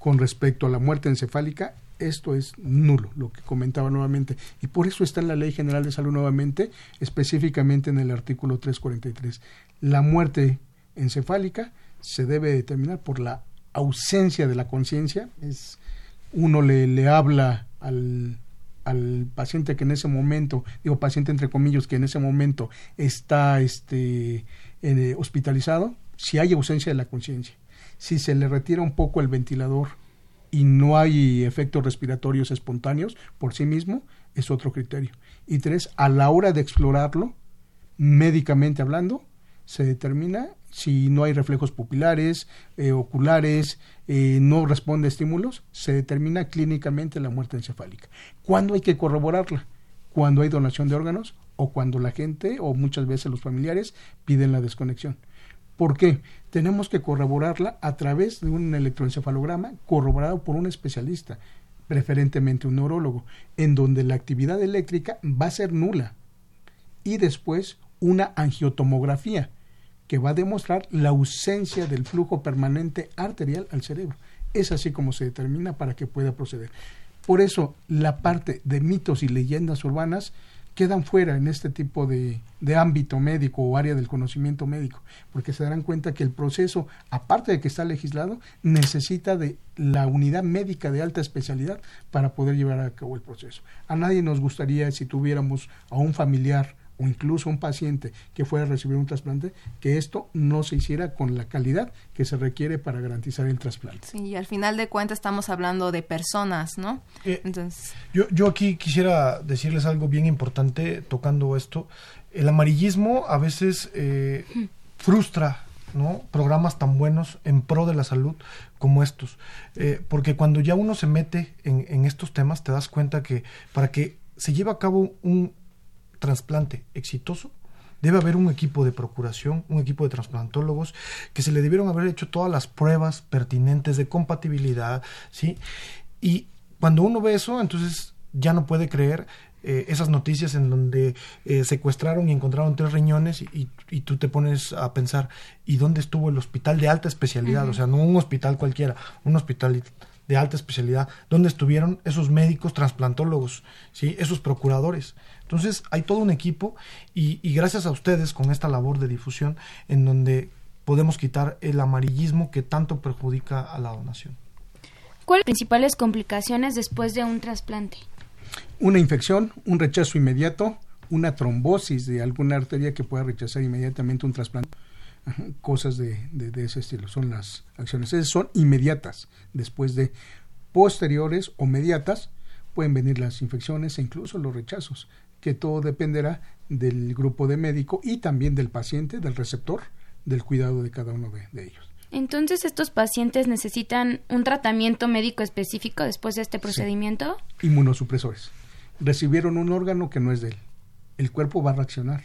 Con respecto a la muerte encefálica, esto es nulo, lo que comentaba nuevamente. Y por eso está en la Ley General de Salud nuevamente, específicamente en el artículo 343. La muerte encefálica se debe determinar por la ausencia de la conciencia. Es uno le, le habla al, al paciente que en ese momento, digo paciente entre comillas, que en ese momento está este, eh, hospitalizado, si hay ausencia de la conciencia, si se le retira un poco el ventilador y no hay efectos respiratorios espontáneos por sí mismo, es otro criterio. Y tres, a la hora de explorarlo, médicamente hablando, se determina si no hay reflejos pupilares, eh, oculares, eh, no responde a estímulos, se determina clínicamente la muerte encefálica. ¿Cuándo hay que corroborarla? Cuando hay donación de órganos o cuando la gente o muchas veces los familiares piden la desconexión. ¿Por qué? Tenemos que corroborarla a través de un electroencefalograma corroborado por un especialista, preferentemente un neurólogo, en donde la actividad eléctrica va a ser nula. Y después una angiotomografía que va a demostrar la ausencia del flujo permanente arterial al cerebro. Es así como se determina para que pueda proceder. Por eso la parte de mitos y leyendas urbanas quedan fuera en este tipo de, de, ámbito médico o área del conocimiento médico, porque se darán cuenta que el proceso, aparte de que está legislado, necesita de la unidad médica de alta especialidad para poder llevar a cabo el proceso. A nadie nos gustaría si tuviéramos a un familiar o incluso un paciente que fuera a recibir un trasplante, que esto no se hiciera con la calidad que se requiere para garantizar el trasplante. Sí, y al final de cuentas estamos hablando de personas, ¿no? Eh, Entonces... yo, yo aquí quisiera decirles algo bien importante tocando esto. El amarillismo a veces eh, frustra ¿no? programas tan buenos en pro de la salud como estos. Eh, porque cuando ya uno se mete en, en, estos temas, te das cuenta que para que se lleve a cabo un, trasplante exitoso, debe haber un equipo de procuración, un equipo de trasplantólogos que se le debieron haber hecho todas las pruebas pertinentes de compatibilidad, ¿sí? Y cuando uno ve eso, entonces ya no puede creer eh, esas noticias en donde eh, secuestraron y encontraron tres riñones y, y, tú te pones a pensar, ¿y dónde estuvo el hospital de alta especialidad? O sea, no un hospital cualquiera, un hospital de alta especialidad, ¿dónde estuvieron esos médicos trasplantólogos, ¿sí? esos procuradores? Entonces hay todo un equipo y, y gracias a ustedes con esta labor de difusión en donde podemos quitar el amarillismo que tanto perjudica a la donación. ¿Cuáles son las principales complicaciones después de un trasplante? Una infección, un rechazo inmediato, una trombosis de alguna arteria que pueda rechazar inmediatamente un trasplante. Cosas de, de, de ese estilo son las acciones. Esas son inmediatas. Después de posteriores o mediatas pueden venir las infecciones e incluso los rechazos que todo dependerá del grupo de médico y también del paciente, del receptor, del cuidado de cada uno de, de ellos. Entonces, ¿estos pacientes necesitan un tratamiento médico específico después de este procedimiento? Sí. Inmunosupresores. Recibieron un órgano que no es de él. El cuerpo va a reaccionar.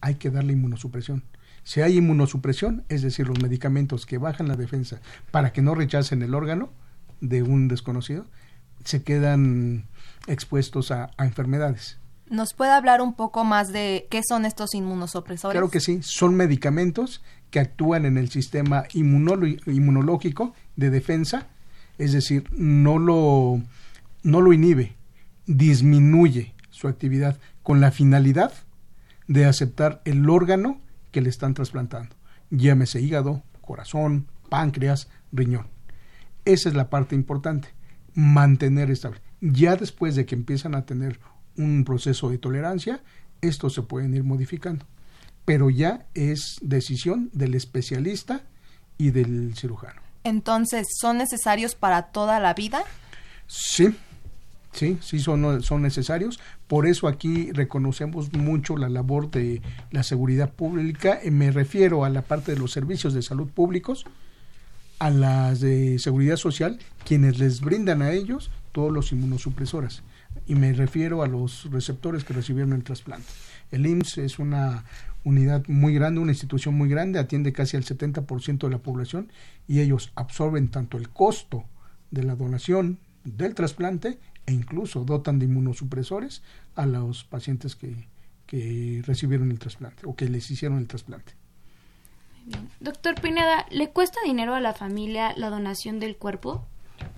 Hay que darle inmunosupresión. Si hay inmunosupresión, es decir, los medicamentos que bajan la defensa para que no rechacen el órgano de un desconocido, se quedan expuestos a, a enfermedades. ¿Nos puede hablar un poco más de qué son estos inmunosupresores? Claro que sí, son medicamentos que actúan en el sistema inmunológico de defensa, es decir, no lo, no lo inhibe, disminuye su actividad con la finalidad de aceptar el órgano que le están trasplantando, llámese hígado, corazón, páncreas, riñón. Esa es la parte importante, mantener estable. Ya después de que empiezan a tener un proceso de tolerancia, estos se pueden ir modificando. Pero ya es decisión del especialista y del cirujano. Entonces, ¿son necesarios para toda la vida? Sí, sí, sí son, son necesarios. Por eso aquí reconocemos mucho la labor de la seguridad pública. Me refiero a la parte de los servicios de salud públicos, a las de seguridad social, quienes les brindan a ellos todos los inmunosupresores y me refiero a los receptores que recibieron el trasplante. El IMSS es una unidad muy grande, una institución muy grande, atiende casi al 70% de la población y ellos absorben tanto el costo de la donación del trasplante e incluso dotan de inmunosupresores a los pacientes que, que recibieron el trasplante o que les hicieron el trasplante. Doctor Pineda, ¿le cuesta dinero a la familia la donación del cuerpo?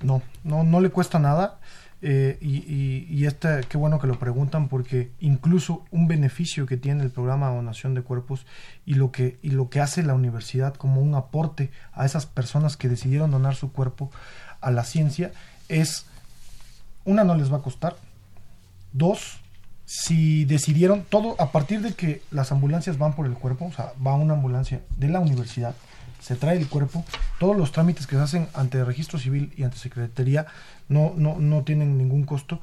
No, no, no le cuesta nada. Eh, y, y, este, qué bueno que lo preguntan porque incluso un beneficio que tiene el programa de donación de cuerpos y lo que y lo que hace la universidad como un aporte a esas personas que decidieron donar su cuerpo a la ciencia es una no les va a costar dos si decidieron todo a partir de que las ambulancias van por el cuerpo o sea va una ambulancia de la universidad se trae el cuerpo, todos los trámites que se hacen ante registro civil y ante secretaría no, no, no tienen ningún costo.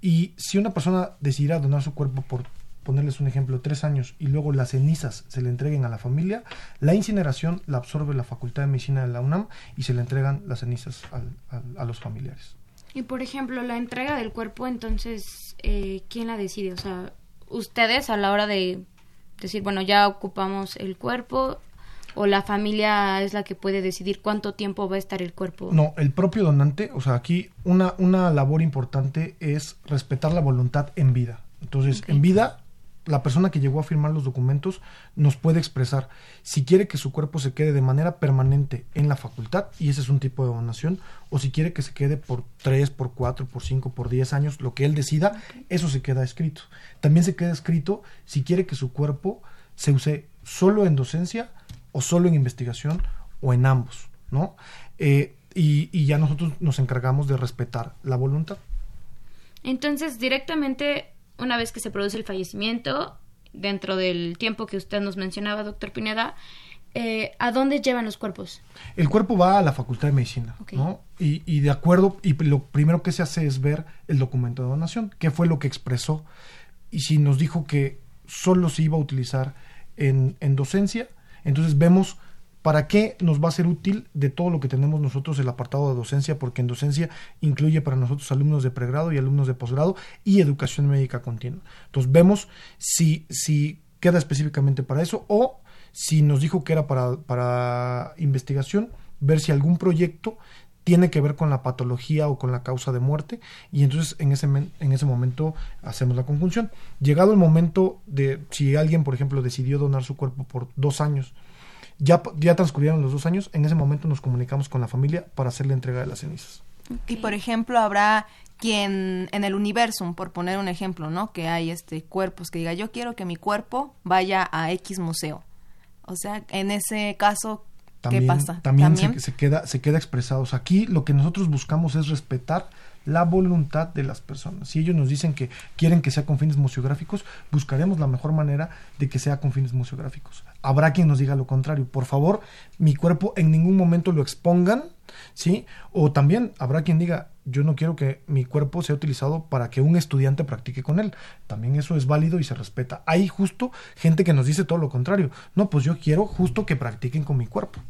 Y si una persona decidiera donar su cuerpo por ponerles un ejemplo, tres años y luego las cenizas se le entreguen a la familia, la incineración la absorbe la Facultad de Medicina de la UNAM y se le entregan las cenizas a los familiares. Y por ejemplo, la entrega del cuerpo, entonces, eh, ¿quién la decide? O sea, ustedes a la hora de decir, bueno, ya ocupamos el cuerpo, o la familia es la que puede decidir cuánto tiempo va a estar el cuerpo? No, el propio donante, o sea, aquí una, una labor importante es respetar la voluntad en vida. Entonces, en vida, la persona que llegó a firmar los documentos nos puede expresar si quiere que su cuerpo se quede de manera permanente en la facultad, y ese es un tipo de donación, o si quiere que se quede por 3, por 4, por 5, por 10 años, lo que él decida, eso se queda escrito. También se queda escrito si quiere que su cuerpo se use solo en docencia, o solo en investigación o en ambos, ¿no? Eh, y, y, ya nosotros nos encargamos de respetar la voluntad. Entonces, directamente, una vez que se produce el fallecimiento, dentro del tiempo que usted nos mencionaba, doctor Pineda, eh, ¿a dónde llevan los cuerpos? El cuerpo va a la Facultad de Medicina, ¿no? Y, y, de acuerdo, y lo primero que se hace es ver el documento de donación, qué fue lo que expresó, y si nos dijo que solo se iba a utilizar en, en docencia, entonces vemos para qué nos va a ser útil de todo lo que tenemos nosotros el apartado de docencia, porque en docencia incluye para nosotros alumnos de pregrado y alumnos de posgrado y educación médica continua. Entonces vemos si, si queda específicamente para eso o si nos dijo que era para, para investigación, ver si algún proyecto tiene que ver con la patología o con la causa de muerte y entonces en ese, en ese momento hacemos la conjunción. Llegado el momento de si alguien, por ejemplo, decidió donar su cuerpo por dos años, ya, ya transcurrieron los dos años, en ese momento nos comunicamos con la familia para hacer la entrega de las cenizas. Y por ejemplo, habrá quien en el universo, por poner un ejemplo, ¿no? Que hay este cuerpos que diga, yo quiero que mi cuerpo vaya a X museo. O sea, en ese caso, también, pasa? También, Se, queda, se queda expresado. aquí lo que nosotros buscamos es respetar la voluntad de las personas. Si ellos nos dicen que quieren que sea con fines museográficos, buscaremos la mejor manera de que sea con fines museográficos. Habrá quien nos diga lo contrario. Por favor, mi cuerpo en ningún momento lo expongan, ¿sí? O también habrá quien diga, yo no quiero que mi cuerpo sea utilizado para que un estudiante practique con él. También eso es válido y se respeta. Hay justo gente que nos dice todo lo contrario. No, pues yo quiero justo que practiquen con mi cuerpo.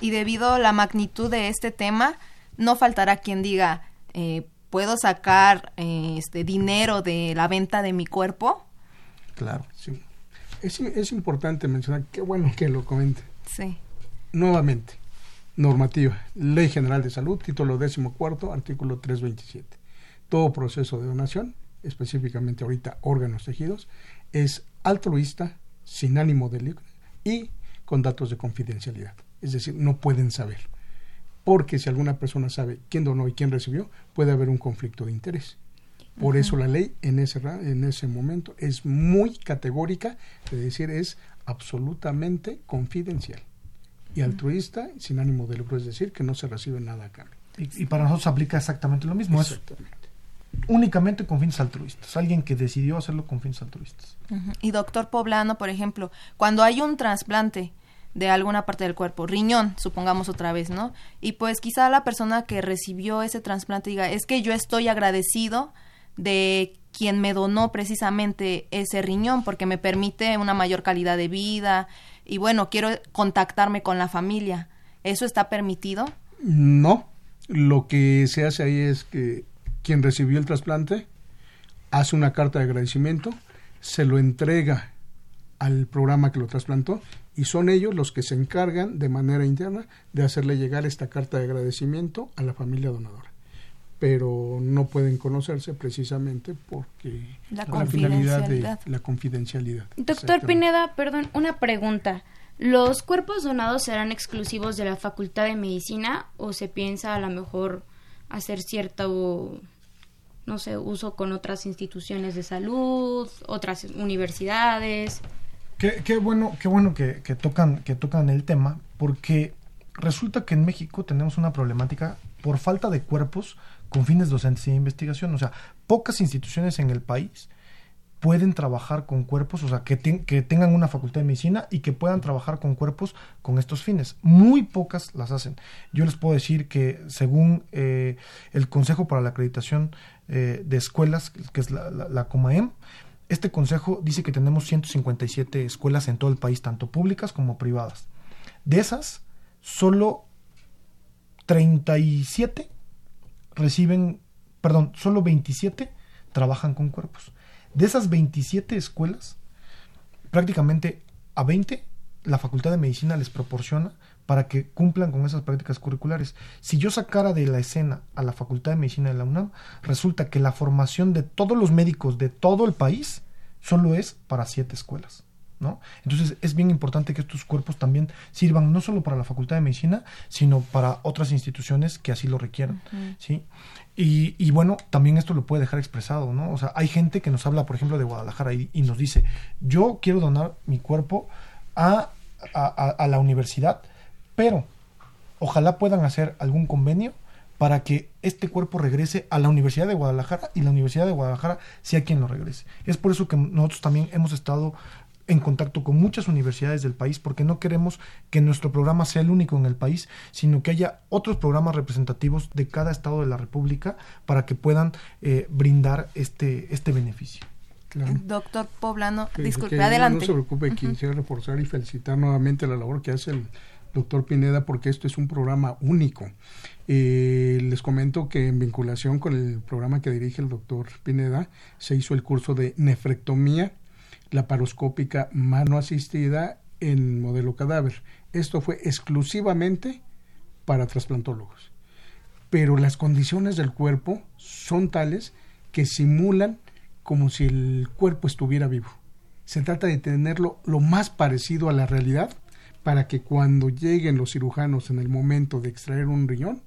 Y debido a la magnitud de este tema, no faltará quien diga, eh, ¿puedo sacar eh, este dinero de la venta de mi cuerpo? Claro, sí. Es, es importante mencionar, qué bueno que lo comente. Sí. Nuevamente, normativa, Ley General de Salud, título décimo cuarto, artículo 327. Todo proceso de donación, específicamente ahorita órganos tejidos, es altruista, sin ánimo de lucro y con datos de confidencialidad. Es decir, no pueden saber porque si alguna persona sabe quién donó y quién recibió, puede haber un conflicto de interés. Por eso la ley en ese, en ese momento es muy categórica, es decir, es absolutamente confidencial y altruista, sin ánimo de lucro, es decir, que no se recibe nada a cambio. Y, para nosotros aplica exactamente lo mismo. Exactamente. únicamente con fines altruistas, alguien que decidió hacerlo con fines altruistas. Y doctor Poblano, por ejemplo, cuando hay un trasplante, de alguna parte del cuerpo, riñón, supongamos otra vez, ¿no? Y pues quizá la persona que recibió ese trasplante diga, es que yo estoy agradecido de quien me donó precisamente ese riñón porque me permite una mayor calidad de vida y bueno, quiero contactarme con la familia. ¿Eso está permitido? No, lo que se hace ahí es que quien recibió el trasplante hace una carta de agradecimiento, se lo entrega al programa que lo trasplantó y son ellos los que se encargan de manera interna de hacerle llegar esta carta de agradecimiento a la familia donadora. Pero no pueden conocerse precisamente porque la, finalidad de la confidencialidad. Doctor Pineda, perdón, una pregunta. ¿Los cuerpos donados serán exclusivos de la Facultad de Medicina o se piensa a lo mejor hacer cierto, no sé, uso con otras instituciones de salud, otras universidades? Qué, bueno, qué bueno que, tocan, que tocan el tema, porque resulta que en México tenemos una problemática por falta de cuerpos con fines docentes y de investigación. O sea, pocas instituciones en el país pueden trabajar con cuerpos, o sea, que, tengan una facultad de medicina y que puedan trabajar con cuerpos con estos fines. Muy pocas las hacen. Yo les puedo decir que según eh, el Consejo para la Acreditación eh, de Escuelas, que es la, la, COMAEM, este consejo dice que tenemos 157 escuelas en todo el país, tanto públicas como privadas. De esas, solo 37 reciben, perdón, solo 27 trabajan con cuerpos. De esas 27 escuelas, prácticamente a 20 la Facultad de Medicina les proporciona para que cumplan con esas prácticas curriculares. Si yo sacara de la escena a la Facultad de Medicina de la UNAM, resulta que la formación de todos los médicos de todo el país solo es para siete escuelas. ¿No? Entonces es bien importante que estos cuerpos también sirvan no solo para la Facultad de Medicina, sino para otras instituciones que así lo requieran, ¿sí? Y, bueno, también esto lo puede dejar expresado, ¿no? O sea, hay gente que nos habla, por ejemplo, de Guadalajara y, nos dice, yo quiero donar mi cuerpo a, a, la universidad, pero ojalá puedan hacer algún convenio para que este cuerpo regrese a la Universidad de Guadalajara y la Universidad de Guadalajara sea quien lo regrese. Es por eso que nosotros también hemos estado en contacto con muchas universidades del país porque no queremos que nuestro programa sea el único en el país, sino que haya otros programas representativos de cada estado de la República para que puedan eh, brindar este, este beneficio. Doctor Poblano, disculpe, adelante. No se preocupe, quisiera reforzar y felicitar nuevamente la labor que hace el doctor Pineda porque esto es un programa único. Eh, les comento que en vinculación con el programa que dirige el doctor Pineda se hizo el curso de nefrectomía laparoscópica mano asistida en modelo cadáver. Esto fue exclusivamente para trasplantólogos. Pero las condiciones del cuerpo son tales que simulan como si el cuerpo estuviera vivo. Se trata de tenerlo lo más parecido a la realidad para que cuando lleguen los cirujanos en el momento de extraer un riñón,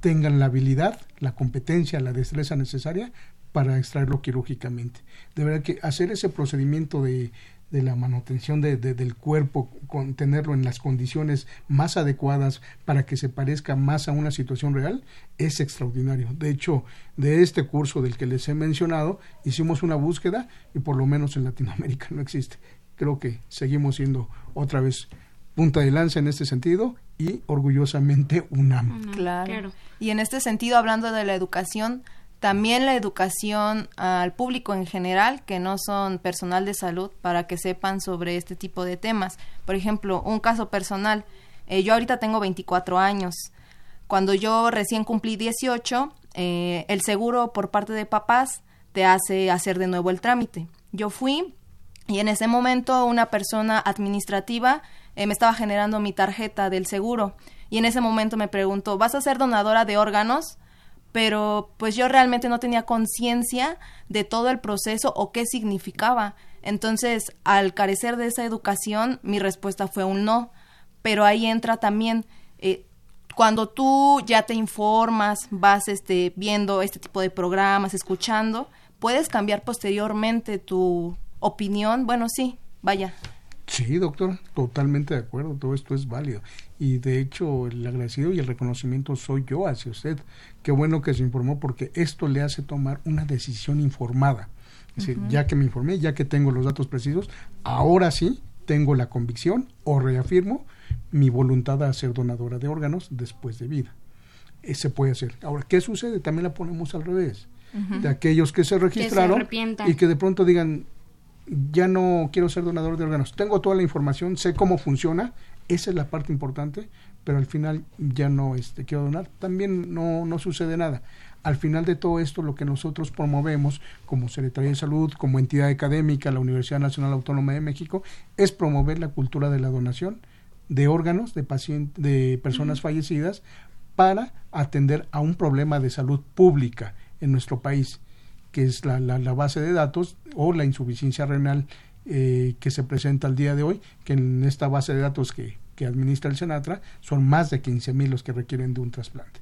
tengan la habilidad, la competencia, la destreza necesaria para extraerlo quirúrgicamente. De verdad que hacer ese procedimiento de, de la manutención de, del cuerpo, con, tenerlo en las condiciones más adecuadas para que se parezca más a una situación real, es extraordinario. De hecho, de este curso del que les he mencionado, hicimos una búsqueda y por lo menos en Latinoamérica no existe. Creo que seguimos siendo otra vez punta de lanza en este sentido y orgullosamente UNAM. Claro. Y en este sentido, hablando de la educación, también la educación al público en general, que no son personal de salud, para que sepan sobre este tipo de temas. Por ejemplo, un caso personal, eh, yo ahorita tengo 24 años. Cuando yo recién cumplí 18, eh, el seguro por parte de papás te hace hacer de nuevo el trámite. Yo fui y en ese momento una persona administrativa eh, me estaba generando mi tarjeta del seguro y en ese momento me preguntó, ¿vas a ser donadora de órganos? pero pues yo realmente no tenía conciencia de todo el proceso o qué significaba. Entonces, al carecer de esa educación, mi respuesta fue un no. Pero ahí entra también eh, cuando tú ya te informas, vas este, viendo este tipo de programas, escuchando, puedes cambiar posteriormente tu opinión. Bueno, sí, vaya. Sí, doctor, totalmente de acuerdo, todo esto es válido. Y de hecho, el agradecido y el reconocimiento soy yo hacia usted. Qué bueno que se informó porque esto le hace tomar una decisión informada. Es decir, ya que me informé, ya que tengo los datos precisos, ahora sí tengo la convicción o reafirmo mi voluntad de ser donadora de órganos después de vida. Eh, se puede hacer. Ahora, ¿qué sucede? También la ponemos al revés. De aquellos que se registraron y que de pronto digan, ya no quiero ser donador de órganos, tengo toda la información, sé cómo funciona, esa es la parte importante, pero al final ya no este, quiero donar, también no, no sucede nada. Al final de todo esto, lo que nosotros promovemos como Secretaría de Salud, como entidad académica, la Universidad Nacional Autónoma de México, es promover la cultura de la donación de órganos de, pacientes, de personas fallecidas para atender a un problema de salud pública en nuestro país que es la, la, base de datos, o la insuficiencia renal eh, que se presenta al día de hoy, que en esta base de datos que, que administra el Senatra son más de 15 mil los que requieren de un trasplante.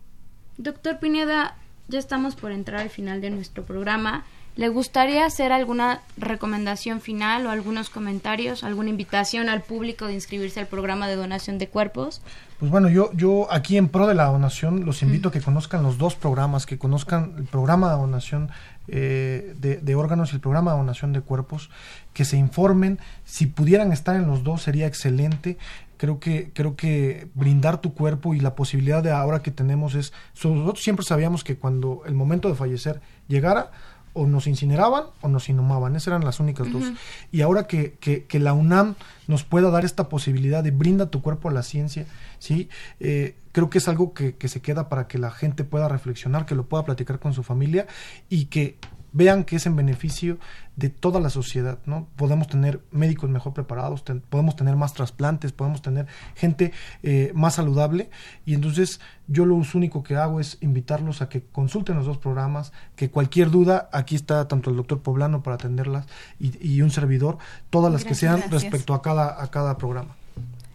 Doctor Pineda, ya estamos por entrar al final de nuestro programa. ¿Le gustaría hacer alguna recomendación final o algunos comentarios, alguna invitación al público de inscribirse al programa de donación de cuerpos? Pues bueno, yo, yo aquí en pro de la donación los invito a que conozcan los dos programas, que conozcan el programa de donación eh, de, de, órganos y el programa de donación de cuerpos, que se informen. Si pudieran estar en los dos sería excelente creo que creo que brindar tu cuerpo y la posibilidad de ahora que tenemos es nosotros siempre sabíamos que cuando el momento de fallecer llegara o nos incineraban o nos inhumaban, esas eran las únicas dos. Y ahora que, que, que, la UNAM nos pueda dar esta posibilidad de brinda tu cuerpo a la ciencia, ¿sí? Eh, creo que es algo que, que se queda para que la gente pueda reflexionar, que lo pueda platicar con su familia y que vean que es en beneficio de toda la sociedad, ¿no? Podemos tener médicos mejor preparados, podemos tener más trasplantes, podemos tener gente eh, más saludable y entonces yo lo único que hago es invitarlos a que consulten los dos programas, que cualquier duda, aquí está tanto el doctor Poblano para atenderlas y, un servidor, todas las que sean respecto a cada, a cada programa.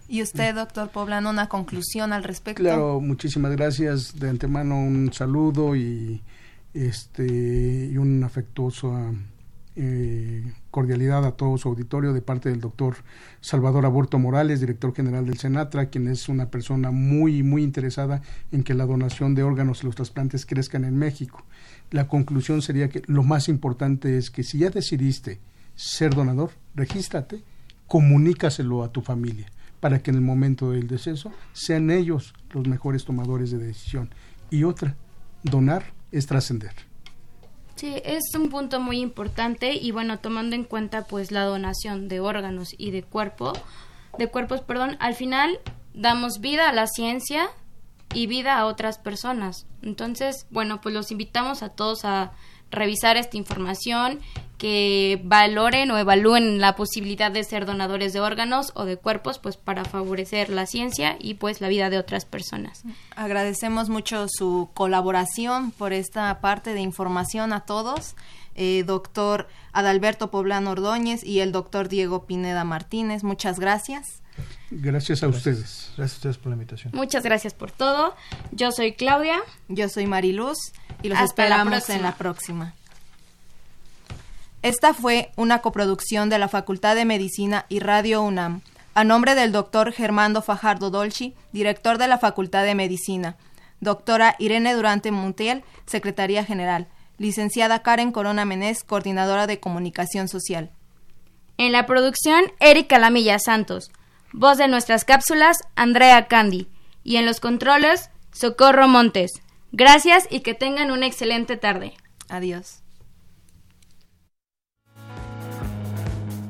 Y usted, doctor Poblano, una conclusión al respecto. Claro, muchísimas gracias. De antemano un saludo y este y un afectuoso eh, cordialidad a todo su auditorio de parte del doctor Salvador Aborto Morales, director general del Senatra, quien es una persona muy, muy interesada en que la donación de órganos y los trasplantes crezcan en México. La conclusión sería que lo más importante es que si ya decidiste ser donador, regístrate, comunícaselo a tu familia para que en el momento del deceso sean ellos los mejores tomadores de decisión. Y otra, donar es trascender. Sí, es un punto muy importante y bueno, tomando en cuenta pues la donación de órganos y de cuerpo, de cuerpos, perdón, al final damos vida a la ciencia y vida a otras personas. Entonces, bueno, pues los invitamos a todos a revisar esta información, que valoren o evalúen la posibilidad de ser donadores de órganos o de cuerpos, pues para favorecer la ciencia y pues la vida de otras personas. Agradecemos mucho su colaboración por esta parte de información a todos. Eh, doctor Adalberto Poblano Ordóñez y el doctor Diego Pineda Martínez, muchas gracias. Gracias a ustedes. Gracias a ustedes por la invitación. Muchas gracias por todo. Yo soy Claudia. Yo soy Mariluz y los esperamos en la próxima. Esta fue una coproducción de la Facultad de Medicina y Radio UNAM, a nombre del doctor Germando Fajardo Dolci, director de la Facultad de Medicina, doctora Irene Durante Montiel, secretaria general, licenciada Karen Corona Menés, coordinadora de comunicación social. En la producción, Erika Lamilla Santos. Voz de nuestras cápsulas, Andrea Candy. Y en los controles, Socorro Montes. Gracias y que tengan una excelente tarde. Adiós.